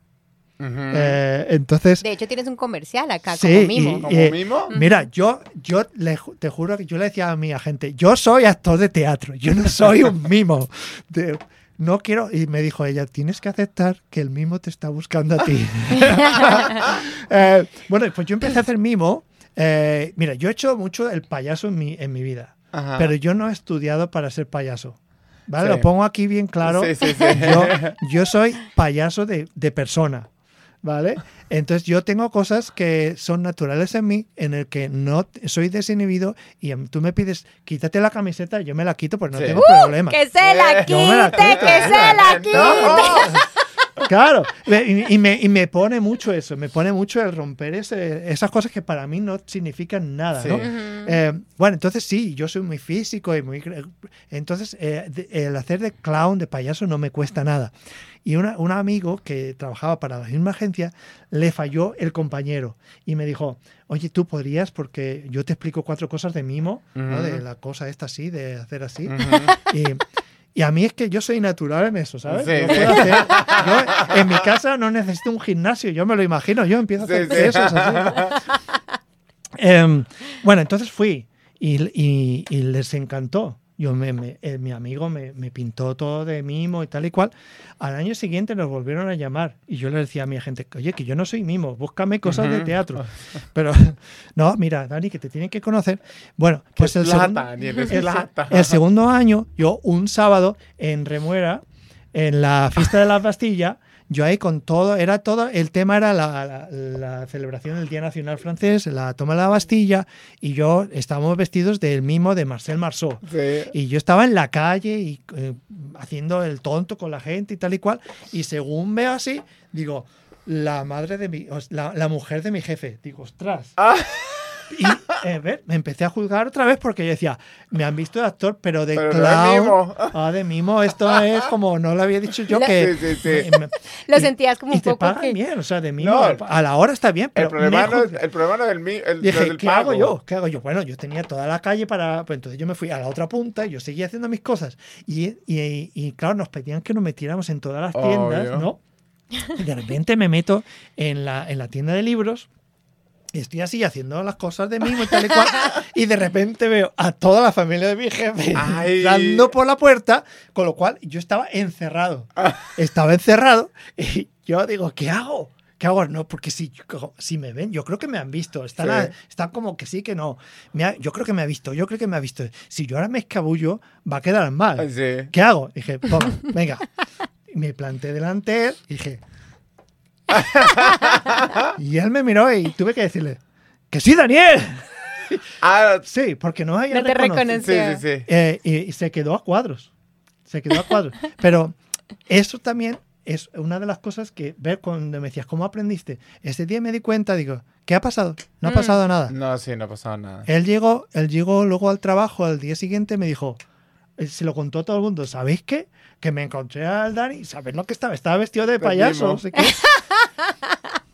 Ujú. Eh, entonces, De hecho, tienes un comercial acá Sí, como mimo. y- ¿Como mimo? (laughs) mira, yo, yo le te juro que yo le decía a mi agente, yo soy actor de teatro, yo no soy un mimo. (laughs) De- no quiero, y me dijo ella, tienes que aceptar que el mimo te está buscando a ti. (laughs) (laughs) Eh, bueno, pues yo empecé a hacer mimo. eh, mira, yo he hecho mucho el payaso en mi, en mi vida, Ajá. pero yo no he estudiado para ser payaso. ¿Vale? Sí. Lo pongo aquí bien claro. Sí, sí, sí. Yo, yo soy payaso de, de persona. ¿Vale? Entonces yo tengo cosas que son naturales en mí, en el que no soy desinhibido y em- tú me pides quítate la camiseta, yo me la quito porque no Sí. tengo ¡Uh! problema. Que se la quite, quito. que se la (laughs) quite. No. Claro, y, y me, y me pone mucho eso, me pone mucho el romper ese- esas cosas que para mí no significan nada, Sí. ¿no? Ujú. Eh, bueno, entonces sí, yo soy muy físico y muy... Entonces, eh, de- el hacer de clown, de payaso, no me cuesta nada. Y una- un amigo que trabajaba para la misma agencia le falló el compañero y me dijo, oye, tú podrías, porque yo te explico cuatro cosas de mimo, ¿no? Ujú. de la cosa esta así, de hacer así. Ujú. Y, y a mí es que yo soy natural en eso, ¿sabes? Sí, Yo sí. puedo (laughs) hacer- yo en mi casa no necesito un gimnasio, yo me lo imagino, yo empiezo a hacer Sí, sí. pesos así. (laughs) Em, bueno, entonces fui y, y- y les encantó. Yo me, me- eh, mi amigo me, me pintó todo de mimo y tal y cual. Al año siguiente nos volvieron a llamar y yo le decía a mi gente, oye, que yo no soy mimo, búscame cosas de teatro. (laughs) Pero (laughs) no, mira, Dani, que te tienen que conocer. Bueno, Pues pues el plata, segundo, Daniel, es (laughs) el, plata. el segundo año, yo un sábado en Remuera, en la fiesta de la Bastilla, yo ahí con todo, era todo, el tema era la, la- la celebración del Día Nacional Francés, la toma de la Bastilla, y yo estábamos vestidos del mimo de Marcel Marceau. Sí. Y yo estaba en la calle y eh, haciendo el tonto con la gente y tal y cual. Y según veo así, digo, la madre de mi, la, la mujer de mi jefe. Digo, ostras. Ah. Y eh, ¿ves? me empecé a juzgar otra vez porque yo decía, me han visto de actor, pero de Pero no de clown. mimo. Ah, de mimo, esto es como no lo había dicho yo (laughs) que. Sí, sí, sí. me- me- Lo y- sentías como y un te poco pagan que- bien, o sea, de mimo. No. a la hora está bien, pero El problema, no es, el problema no es el, Dije, del ¿qué pago. hago yo? ¿Qué hago yo? Bueno, yo tenía toda la calle para... Pues entonces yo me fui a la otra punta y yo seguía haciendo mis cosas. Y, y- y, claro, nos pedían que nos metiéramos en todas las tiendas, Obvio. ¿no? Y de repente me meto en la, en la tienda de libros y estoy así haciendo las cosas de mimo y tal y cual. Y de repente veo a toda la familia de mi jefe Ay. entrando por la puerta, con lo cual yo estaba encerrado. Estaba encerrado y yo digo, ¿qué hago? ¿Qué hago? No, porque si, si me ven, yo creo que me han visto. Están, Sí. a- están como que sí, que no. Me ha- yo creo que me ha visto, yo creo que me ha visto. Si yo ahora me escabullo, va a quedar mal. Sí. ¿Qué hago? Dije, toma, venga. Me planté delante y dije. (laughs) y él me miró y tuve que decirle, ¡que sí, Daniel! Ah, (laughs) Sí, porque no había No te reconocido. sí, reconoció. sí, sí. Eh, y, y se quedó a cuadros. Se quedó a cuadros. Pero eso también es una de las cosas que ver cuando me decías, ¿cómo aprendiste? Ese día me di cuenta, digo, ¿qué ha pasado? No ha Mm. pasado nada. No, sí, no ha pasado nada. Él llegó, él llegó luego al trabajo al día siguiente me dijo, eh, se lo contó a todo el mundo, ¿sabéis qué? Que me encontré al Dani, ¿sabéis lo que estaba? Estaba vestido de De payaso, no sé qué. (laughs) (laughs)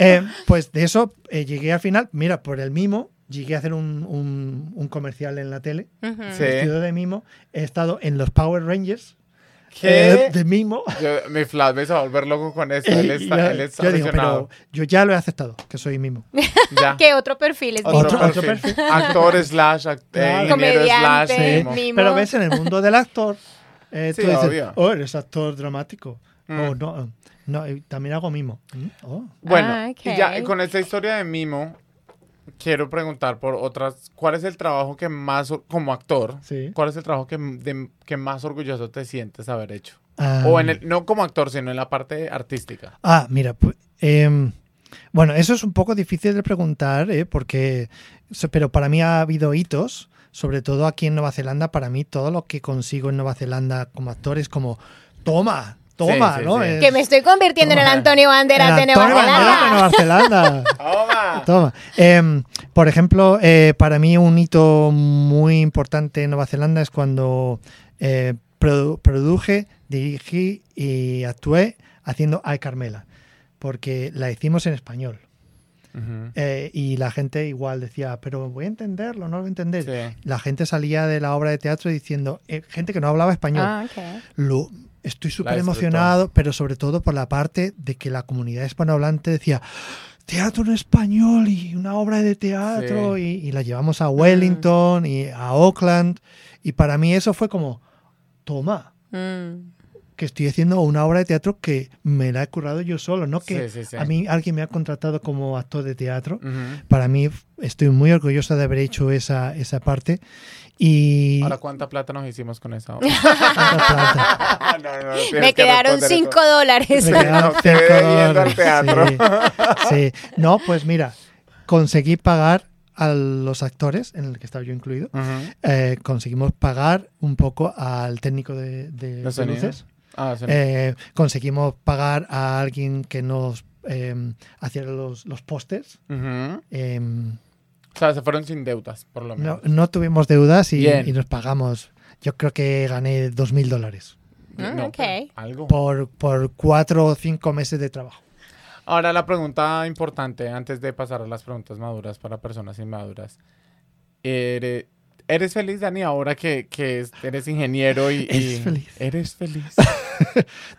Eh, pues de eso eh, llegué al final, mira, por el mimo, llegué a hacer un, un- un comercial en la tele, Ujú. Sí. vestido de mimo, he estado en los Power Rangers ¿Qué? eh, de mimo. Yo- mi flat me hizo volver loco con eso. Él está, yo- él está yo digo, pero yo ya lo he aceptado, que soy mimo. (laughs) ¿Qué otro perfil es Otro, mimo? Otro- otro perfil. Actor slash act- eh, Claro. slash mimo. Pero ves, en el mundo del actor, eh, Sí, tú dices, obvio. oh, eres actor dramático. Mm. O no, eh, no, eh, también hago mimo. Mm, oh. Bueno, Ah, ok. y ya con esta historia de Mimo, quiero preguntar por otras. ¿Cuál es el trabajo que más, como actor, Sí. cuál es el trabajo que, de- que más orgulloso te sientes haber hecho? Ah, O en el, no como actor, sino en la parte artística. Ah, mira, pues, em, bueno, eso es un poco difícil de preguntar, ¿eh? porque, pero para mí ha habido hitos, sobre todo aquí en Nueva Zelanda, para mí todo lo que consigo en Nueva Zelanda como actor es como, toma, toma, Sí, sí, ¿no? sí. Es- Que me estoy convirtiendo en el Antonio Banderas de Nueva Antonio Banderas de Zelanda. Nueva Zelanda. (laughs) ¡Toma! Toma. Em, por ejemplo, eh, para mí un hito muy importante en Nueva Zelanda es cuando eh, produ- produje, dirigí y actué haciendo Ay Carmela, porque la hicimos en español. Eh, y la gente igual decía, pero voy a entenderlo, no lo voy a entender. Sí. La gente salía de la obra de teatro diciendo, eh, gente que no hablaba español, Ah, ok. lo, estoy súper emocionado, pero sobre todo por la parte de que la comunidad hispanohablante decía teatro en español y una obra de teatro Sí. y, y la llevamos a Wellington y a Auckland y para mí eso fue como toma Mm. que estoy haciendo una obra de teatro que me la he currado yo solo no que Sí, sí, sí. a mí alguien me ha contratado como actor de teatro. Para mí estoy muy orgullosa de haber hecho esa, esa parte y Ahora, ¿cuánta plata nos hicimos con esa obra? (laughs) Plata. (laughs) no, no, Me que quedaron responder eso. 5 dólares. Me quedaron (laughs) No, quedé cinco yendo al dólares. teatro. Sí, sí. No, pues mira, conseguí pagar a los actores, en el que estaba yo incluido, eh, conseguimos pagar un poco al técnico de, luces. Ah, sí. Eh, conseguimos pagar a alguien que nos eh, hacía los, los pósters. Eh, O sea, se fueron sin deudas, por lo menos. no, no tuvimos deudas y, nos pagamos. Yo creo que gané dos mil dólares No, ok. pero algo. por, por cuatro o cinco meses de trabajo. Ahora la pregunta importante, antes de pasar a las preguntas maduras para personas inmaduras. ¿Eres, eres feliz, Dani, ahora que, que es- eres ingeniero y, (laughs) Es y- feliz. ¿Eres feliz?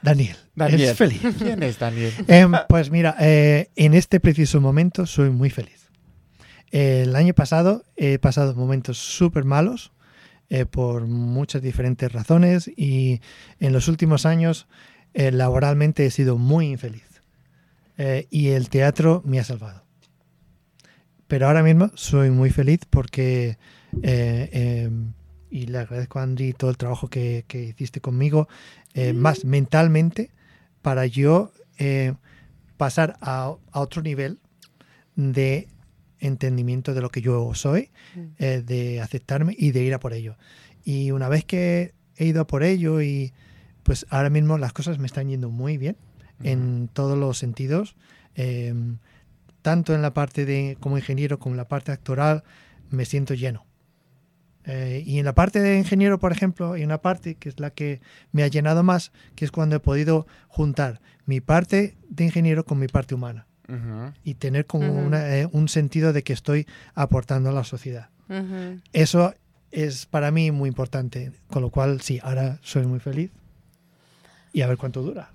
Daniel, (laughs) Daniel. es feliz. ¿Quién es Daniel? Em, pues mira, eh, en este preciso momento soy muy feliz. El año pasado he pasado momentos súper malos eh, por muchas diferentes razones y en los últimos años eh, laboralmente he sido muy infeliz. Eh, y el teatro me ha salvado. Pero ahora mismo soy muy feliz porque, em, y le agradezco a Andri todo el trabajo que, que hiciste conmigo, eh, más mentalmente, para yo eh, pasar a, a otro nivel de entendimiento de lo que yo soy, eh, de aceptarme y de ir a por ello. Y una vez que he ido a por ello y pues ahora mismo las cosas me están yendo muy bien en todos los sentidos. Eh, tanto en la parte de como ingeniero como en la parte actoral, me siento lleno. Eh, y en la parte de ingeniero, por ejemplo, hay una parte que es la que me ha llenado más, que es cuando he podido juntar mi parte de ingeniero con mi parte humana Ujú. y tener como Ujú. una, eh, un sentido de que estoy aportando a la sociedad. Ujú. Eso es para mí muy importante, con lo cual sí, ahora soy muy feliz y a ver cuánto dura.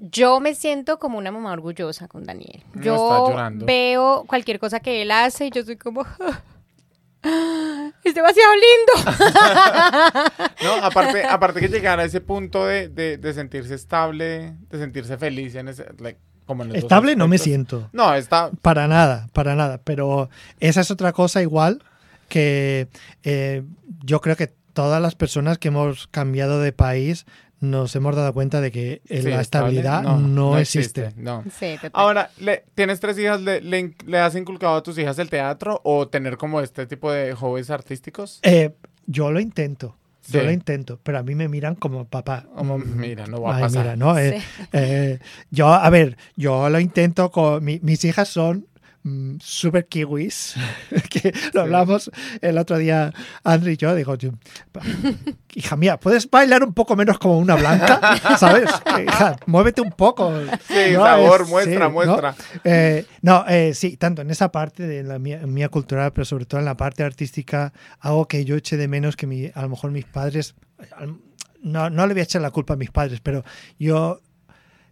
Yo me siento como una mamá orgullosa con Daniel. Yo veo cualquier cosa que él hace y yo soy como... Es demasiado lindo. (laughs) No, aparte, aparte que llegar a ese punto de, de, de sentirse estable, de sentirse feliz en ese, like, como en Estable no me siento. No, está, Para nada, para nada. Pero esa es otra cosa igual que eh, yo creo que todas las personas que hemos cambiado de país nos hemos dado cuenta de que sí, la estable, estabilidad no, existe. No. Sí. Ahora, le- ¿tienes tres hijas? ¿Le, le, has inculcado a tus hijas el teatro o tener como este tipo de hobbies artísticos? Eh, yo lo intento, yo lo intento, pero a mí me miran como papá. Como, mira, no va a Ay, pasar. mira, ¿no? Eh, Sí. eh, yo, a ver, yo lo intento con... mi- mis hijas son mm, super kiwis, (laughs) que lo hablamos el otro día, Andrew y yo, digo, hija mía, ¿puedes bailar un poco menos como una blanca? (laughs) ¿Sabes? Hija, muévete un poco. Sí, ¿no? sabor, Es- muestra, sí, muestra. ¿no? Eh, no, eh, sí, tanto en esa parte de la mía, mía cultural, pero sobre todo en la parte artística, algo que yo eché de menos que mi, a lo mejor mis padres, no, no le voy a echar la culpa a mis padres, pero yo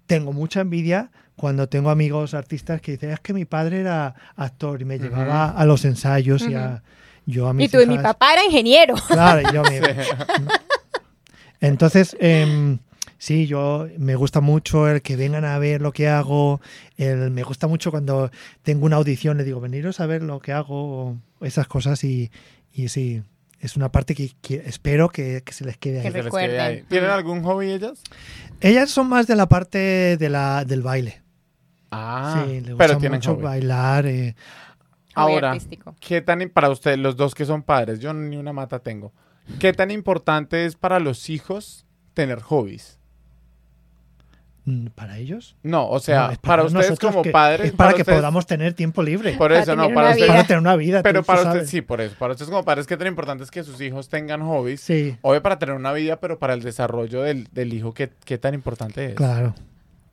tengo mucha envidia cuando tengo amigos artistas que dicen, es que mi padre era actor y me llevaba a los ensayos y a, yo a mis Y tú, mi hijas- papá era ingeniero. Claro, y yo me- (laughs) Entonces, em, sí, yo me gusta mucho el que vengan a ver lo que hago. El, me gusta mucho cuando tengo una audición, le digo, veniros a ver lo que hago, o esas cosas. Y, y sí, es una parte que, que espero que, que se les quede Que ahí. ¿Tienen Mm. algún hobby ellas? Ellas son más de la parte de la, del baile. Ah, sí, les gusta pero tienen mucho hobby. bailar. eh. Ahora, artístico. ¿qué tan, para ustedes, los dos que son padres, yo ni una mata tengo, ¿qué tan importante es para los hijos tener hobbies? Mm, ¿Para ellos? No, o sea, No, para, ustedes como que- padres, Es para, que ustedes- podamos tener tiempo libre. Por Para eso, no, para ustedes, vida. Para tener una vida. pero tú- para ustedes, sí, por eso, para ustedes como padres, ¿qué tan importante es que sus hijos tengan hobbies? Sí, Obvio para tener una vida, pero para el desarrollo del, del hijo, ¿qué, ¿qué tan importante es? claro.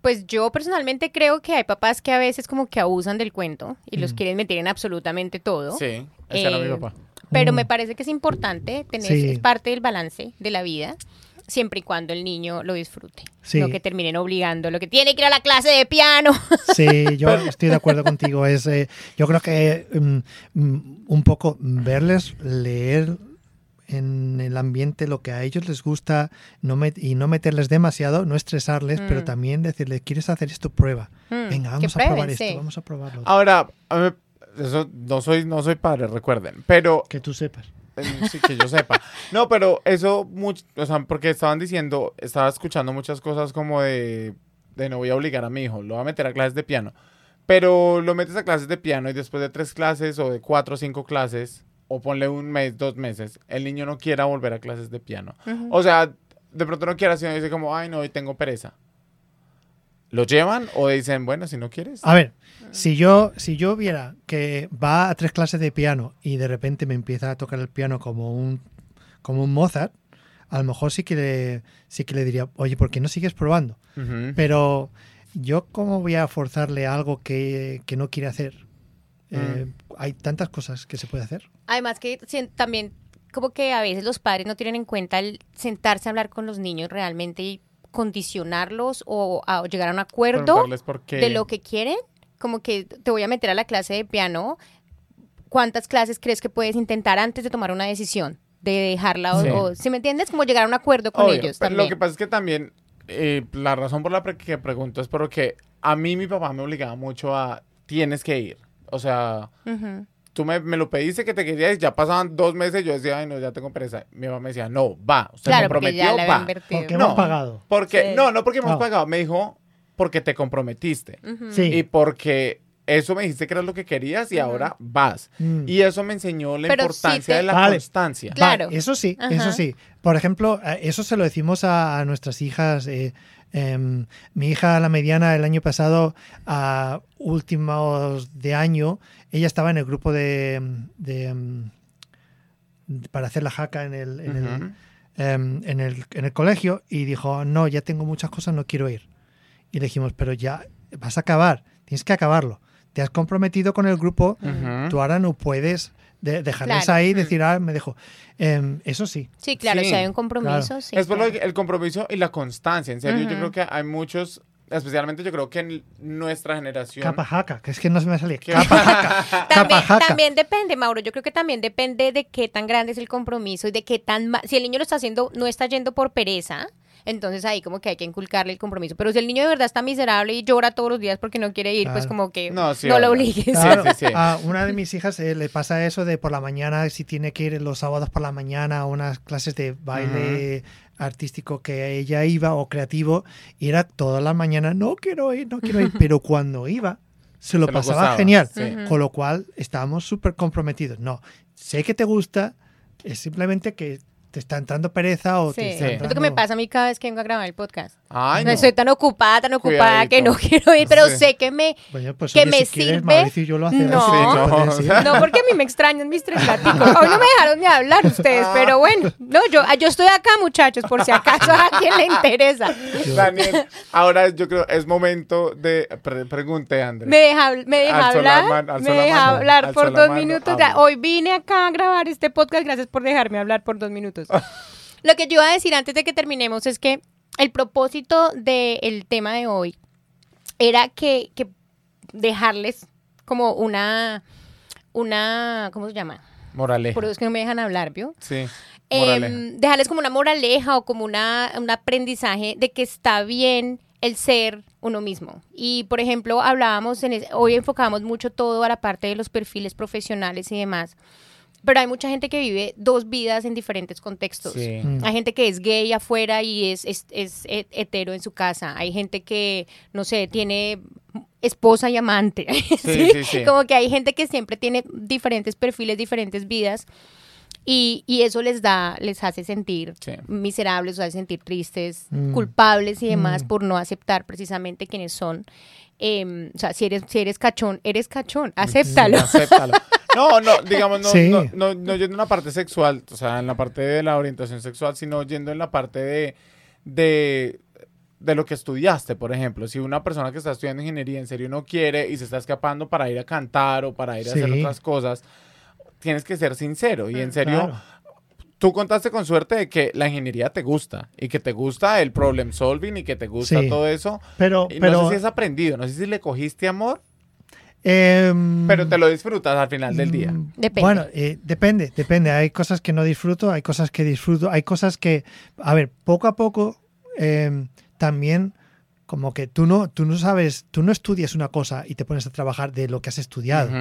Pues yo personalmente creo que hay papás que a veces como que abusan del cuento y los Mm. quieren meter en absolutamente todo. Sí, ese era mi Eh, papá. Pero Mm. me parece que es importante tener, Sí. es parte del balance de la vida, siempre y cuando el niño lo disfrute. Sí. No que terminen obligando, lo que tiene que ir a la clase de piano. (laughs) Sí, yo estoy de acuerdo contigo. Es, eh, yo creo que mm, un poco verles leer en el ambiente lo que a ellos les gusta no met- y no meterles demasiado, no estresarles, pero Mm. también decirles, ¿quieres hacer esto? Prueba. Mm, Venga, vamos a probar esto, sí. vamos a probarlo. Ahora, eso, no soy, no soy padre, recuerden, pero Que tú sepas. Eh, Sí, que yo sepa. (laughs) No, pero eso, much- o sea, porque estaban diciendo, estaba escuchando muchas cosas como de, de no voy a obligar a mi hijo, lo voy a meter a clases de piano. Pero lo metes a clases de piano y después de tres clases o de cuatro o cinco clases, o ponle un mes, dos meses, el niño no quiera volver a clases de piano. O sea, de pronto no quiera, sino dice como, ay, no, hoy tengo pereza. ¿Lo llevan o dicen, bueno, si no quieres? A ver, si yo, si yo viera que va a tres clases de piano y de repente me empieza a tocar el piano como un, como un Mozart, a lo mejor sí que le, sí que le diría, oye, ¿por qué no sigues probando? Pero yo cómo voy a forzarle algo que, que no quiere hacer. Eh, hay tantas cosas que se puede hacer. Además que también como que a veces los padres no tienen en cuenta el sentarse a hablar con los niños realmente y condicionarlos o a llegar a un acuerdo Preguntarles por qué. de lo que quieren. Como que te voy a meter a la clase de piano. ¿Cuántas clases crees que puedes intentar antes de tomar una decisión? De dejarla o, Sí. o- ¿sí me entiendes? Como llegar a un acuerdo con Obvio, ellos pero también. Lo que pasa es que también, eh, la razón por la que pregunto es porque a mí mi papá me obligaba mucho a, tienes que ir. O sea, tú me, me lo pediste que te querías, ya pasaban dos meses, yo decía, ay, no, ya tengo pereza. Mi papá me decía, no, va, usted Claro, porque comprometió, ya le había va. Porque No. hemos pagado. Porque, Sí. no, no porque hemos pagado, me dijo, porque te comprometiste. Sí. Y porque eso me dijiste que era lo que querías y ahora vas. Mm. Y eso me enseñó la Pero sí importancia te- de la Vale. constancia. Claro. Vale, eso sí, Ajá. eso sí. Por ejemplo, eh, eso se lo decimos a, a nuestras hijas. eh, em, mi hija, la mediana, el año pasado, a últimos de año, ella estaba en el grupo de, de, em, para hacer la jaca en el, en, el, Ujú. em, en el, en el colegio y dijo, no, ya tengo muchas cosas, no quiero ir. Y le dijimos, pero ya vas a acabar, tienes que acabarlo. Te has comprometido con el grupo, tú ahora no puedes de- dejarles Claro. ahí y Mm. decir, ah, me dejo. Em, eso sí. Sí, claro, Sí, si hay un compromiso, sí. es por lo claro. que- el compromiso y la constancia. En serio, yo creo que hay muchos, especialmente yo creo que en nuestra generación. Capa jaca, que es que no se me salía. que- Capa jaca. (laughs) También, también depende, Mauro. Yo creo que también depende de qué tan grande es el compromiso y de qué tan... Si el niño lo está haciendo, no está yendo por pereza, entonces ahí como que hay que inculcarle el compromiso. Pero si el niño de verdad está miserable y llora todos los días porque no quiere ir, pues Claro. como que No, no, sí, lo obvio. obligues. Claro, sí, sí. a una de mis hijas eh, le pasa eso de por la mañana, si tiene que ir los sábados por la mañana a unas clases de baile artístico que ella iba o creativo, y era todas las mañanas, no quiero ir, no quiero ir, pero cuando iba, se lo Se lo pasaba gozaba, genial, sí. Con lo cual estábamos súper comprometidos. No, sé que te gusta, es simplemente que te está entrando pereza o Sí. te está Sí. Es lo que me pasa a mí cada vez que vengo a grabar el podcast. Ay, no. no. Estoy tan ocupada, tan ocupada que no quiero ir, pero Sí. sé que me... Bueno, pues, que oye, me si sirve. Yo lo. No. sí, no. (laughs) No, porque a mí me extrañan mis tres gaticos. Hoy no me dejaron ni hablar ustedes, pero bueno. No, yo, yo estoy acá, muchachos, por si acaso a alguien le interesa. Daniel, ahora yo creo es momento de pre- pregunte, Andrés. ¿Me deja, me deja hablar? ¿Me deja mano, hablar por dos mano, minutos? Hoy vine acá a grabar este podcast. Gracias por dejarme hablar por dos minutos. (laughs) Lo que yo iba a decir antes de que terminemos es que el propósito del tema de hoy era que, que dejarles como una, una, ¿cómo se llama? Moraleja. Por eso es que no me dejan hablar, ¿vio? Sí. Moraleja. dejarles como una moraleja o como una, un aprendizaje de que está bien el ser uno mismo. Y, por ejemplo, hablábamos, en es- hoy enfocamos mucho todo a la parte de los perfiles profesionales y demás. Pero hay mucha gente que vive dos vidas en diferentes contextos. Sí. Mm. Hay gente que es gay afuera y es, es, es he- hetero en su casa. Hay gente que, no sé, tiene esposa y amante. (laughs) Sí, sí, sí. Como que hay gente que siempre tiene diferentes perfiles, diferentes vidas. Y, y eso les da, les hace sentir Sí. miserables, los hace sentir tristes, Mm. culpables y demás Mm. por no aceptar precisamente quiénes son. Em, o sea, si eres, si eres cachón, eres cachón, acéptalo. Acéptalo. (laughs) No, no, digamos, no, Sí. no, no, no yendo en la parte sexual, o sea, en la parte de la orientación sexual, sino yendo en la parte de, de, de lo que estudiaste, por ejemplo. Si una persona que está estudiando ingeniería en serio no quiere y se está escapando para ir a cantar o para ir a hacer otras cosas, tienes que ser sincero. Y en Mm. serio, Claro. tú contaste con suerte de que la ingeniería te gusta y que te gusta el problem solving y que te gusta Sí. todo eso. Pero, Y pero, no sé si has aprendido, no sé si le cogiste amor, em, pero te lo disfrutas al final del día. Mm, Depende. Bueno, eh, depende, depende. Hay cosas que no disfruto, hay cosas que disfruto, hay cosas que, a ver, poco a poco eh, también como que tú no, tú no sabes, tú no estudias una cosa y te pones a trabajar de lo que has estudiado.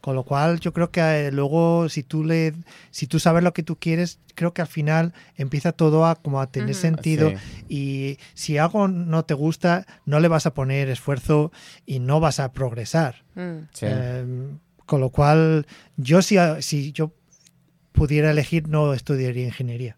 Con lo cual yo creo que eh, luego si tú le, si tú sabes lo que tú quieres, creo que al final empieza todo a como a tener sentido Sí. y si algo no te gusta, no le vas a poner esfuerzo y no vas a progresar. Mm. Sí. Eh, con lo cual, yo si, si yo pudiera elegir, no estudiaría ingeniería.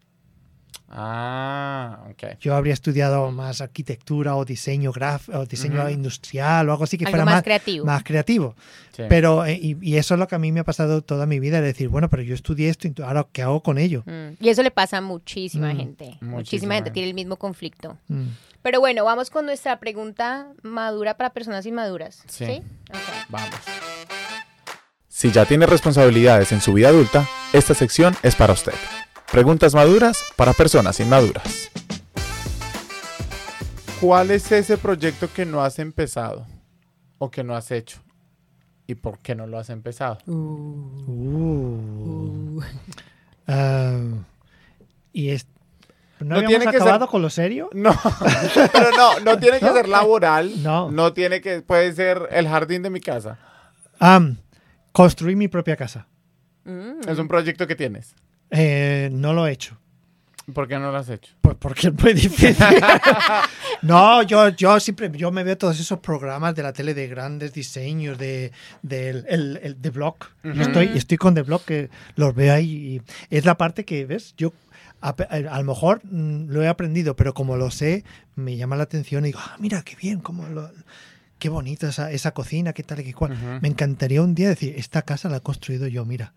Ah, ok. Yo habría estudiado más arquitectura o diseño graf o diseño industrial o algo así que Algo fuera más más, creativo. más creativo. Sí. Pero, eh, y, y eso es lo que a mí me ha pasado toda mi vida, de decir, bueno, pero yo estudié esto, y ahora ¿qué hago con ello? Mm. Y eso le pasa a muchísima Mm. gente. Muchísima, Muchísima gente gente. tiene el mismo conflicto. Mm. Pero bueno, vamos con nuestra pregunta madura para personas inmaduras. Sí. ¿Sí? Ok. Vamos. Si ya tiene responsabilidades en su vida adulta, esta sección es para usted. Preguntas maduras para personas inmaduras. ¿Cuál es ese proyecto que no has empezado o que no has hecho? ¿Y por qué no lo has empezado? Uh. Ah, y es, ¿No, No habíamos tiene que ser- con lo serio? (laughs) No, pero no, no tiene que ¿No? ser laboral. No. No tiene que, puede ser el jardín de mi casa. Am, construí mi propia casa. Mm. Es un proyecto que tienes. Eh, no lo he hecho. ¿Por qué no lo has hecho? Pues porque es muy difícil. (laughs) no, yo, yo siempre yo me veo todos esos programas de la tele de grandes diseños, de, del el, el- de blog. Yo Ujú. estoy, estoy con The Blog, que los veo ahí. Y es la parte que, ¿ves? Yo a, a lo mejor mm, lo he aprendido, pero como lo sé, me llama la atención y digo, ah, mira, qué bien, cómo lo- qué bonito esa, esa cocina, qué tal y qué cual. Ujú. Me encantaría un día decir, esta casa la he construido yo, mira,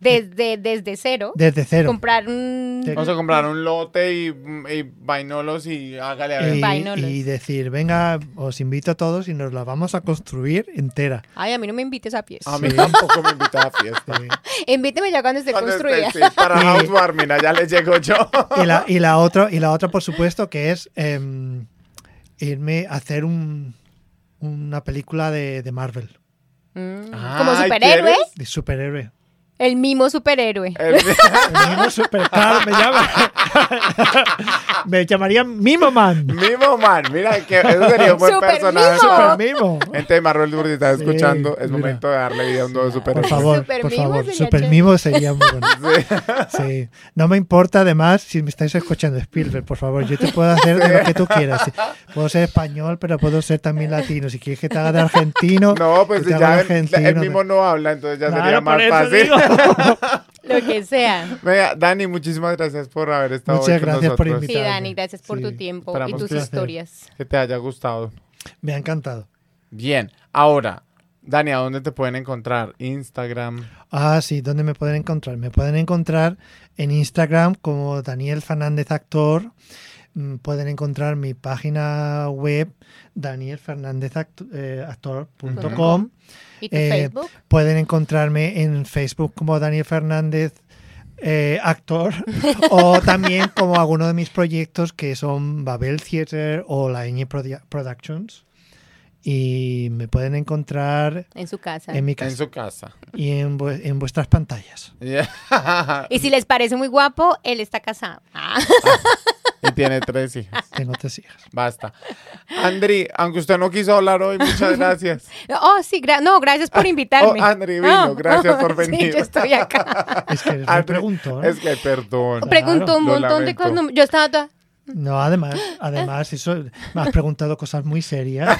Desde, desde cero. desde cero. Comprar un... Vamos a comprar un lote y, y vainolos y hágale a ver. y, Vainolos. y decir, venga, os invito a todos y nos la vamos a construir entera. Ay, a mí no me invites a pies. A mí Sí. tampoco me invita a fiesta. Sí. (laughs) Invíteme ya cuando esté Cuando esté, construida. sí, para (laughs) housewarming, allá le llego yo. Y la, y la (laughs) otra, y la otra, por supuesto, que es em, irme a hacer un, una película de, de Marvel, Mm, Ay, Como superhéroe. ¿quieres? de superhéroe. El mimo superhéroe. El- El mismo super, claro, me llama. (laughs) me llamaría Mimo Man. Mimo Man, mira que eso sería un buen Super personaje. Mimo. Super Mimo. Gente de Marvel Burdi está Sí, escuchando, es mira. momento de darle vida a un nuevo Por superhéroe. favor, Super por Mimo favor. sería Super chévere. Mimo sería muy bueno. (laughs) Sí. Sí. No me importa, además, si me estáis escuchando Spielberg, por favor, yo te puedo hacer de lo que tú quieras. Puedo ser español, pero puedo ser también latino. Si quieres que te haga de argentino, No, pues ya el, el mismo no habla, entonces ya Claro, sería por más fácil. (laughs) Lo que sea. Venga, Dani, muchísimas gracias por haber estado Muchas hoy con gracias por nosotros. Sí, Invitarme. Dani, gracias por Sí, tu tiempo y tus que- historias. Que te haya gustado. Me ha encantado. Bien, ahora, Dani, ¿a dónde te pueden encontrar? Instagram. Ah, sí, ¿dónde me pueden encontrar? Me pueden encontrar en Instagram como Daniel Fernández Actor. Mm, Pueden encontrar mi página web danielfernandezactor.com. ¿Y tu Eh, Facebook? Pueden encontrarme en Facebook como Daniel Fernández eh, Actor (laughs) o también como alguno de mis proyectos que son Babel Theater o la Ñ Produ- Productions. Y me pueden encontrar En su casa. en mi En casa su casa. y en, vu- en vuestras pantallas. (laughs) Y si les parece muy guapo, él está casado. (laughs) Ah. y tiene tres hijas. (laughs) Tengo tres hijas. Basta. Andri, aunque usted no quiso hablar hoy, muchas gracias. Oh, sí, gra- no, gracias por invitarme. Oh, Andri vino, No, gracias por sí, venir. yo estoy acá. Es que me Andri, pregunto. ¿eh? Es que perdón. Preguntó un montón de cosas. no- Yo estaba toda... No, además, además, (laughs) eso me has preguntado cosas muy serias.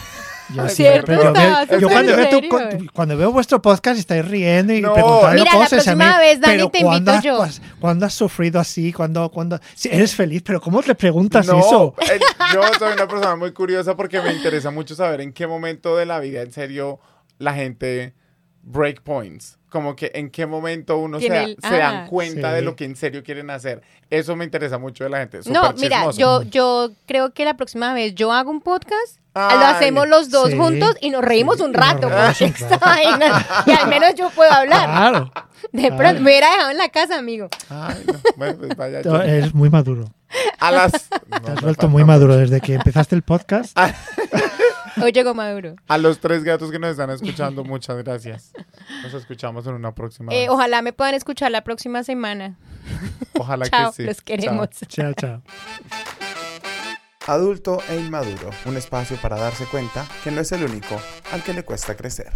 Yo siempre, yo, veo- cuando, veo tu- cuando veo vuestro podcast y estáis riendo y No. preguntando Mira, la cosas a mí, vez, Dani, pero te ¿cuándo invito has, yo. ¿cuándo has sufrido así? ¿Cuándo, cuándo? Sí, eres feliz, pero ¿cómo te preguntas No, eso? eh, yo soy una persona muy curiosa porque me interesa mucho saber en qué momento de la vida en serio la gente break points. Como que en qué momento uno se, da- el- se dan ah. cuenta Sí. de lo que en serio quieren hacer. Eso me interesa mucho de la gente. No, mira, chismoso. yo, yo creo que la próxima vez yo hago un podcast, lo Ay, hacemos los dos sí, juntos y nos reímos sí, un rato. reímos (laughs) esta vaina- y al menos yo puedo hablar. Claro, De pronto, me hubiera dejado en la casa, amigo. Ay, no, bueno, pues vaya, yo- eres muy maduro. a las... Te No, has me vuelto muy maduro desde que empezaste el podcast. (laughs) Hoy llegó Maduro. A los tres gatos que nos están escuchando, muchas gracias. Nos escuchamos en una próxima. Eh, vez. ojalá me puedan escuchar la próxima semana. Ojalá Chao, que sí. los queremos. Chao, chao. Adulto e Inmaduro, un espacio para darse cuenta que no es el único al que le cuesta crecer.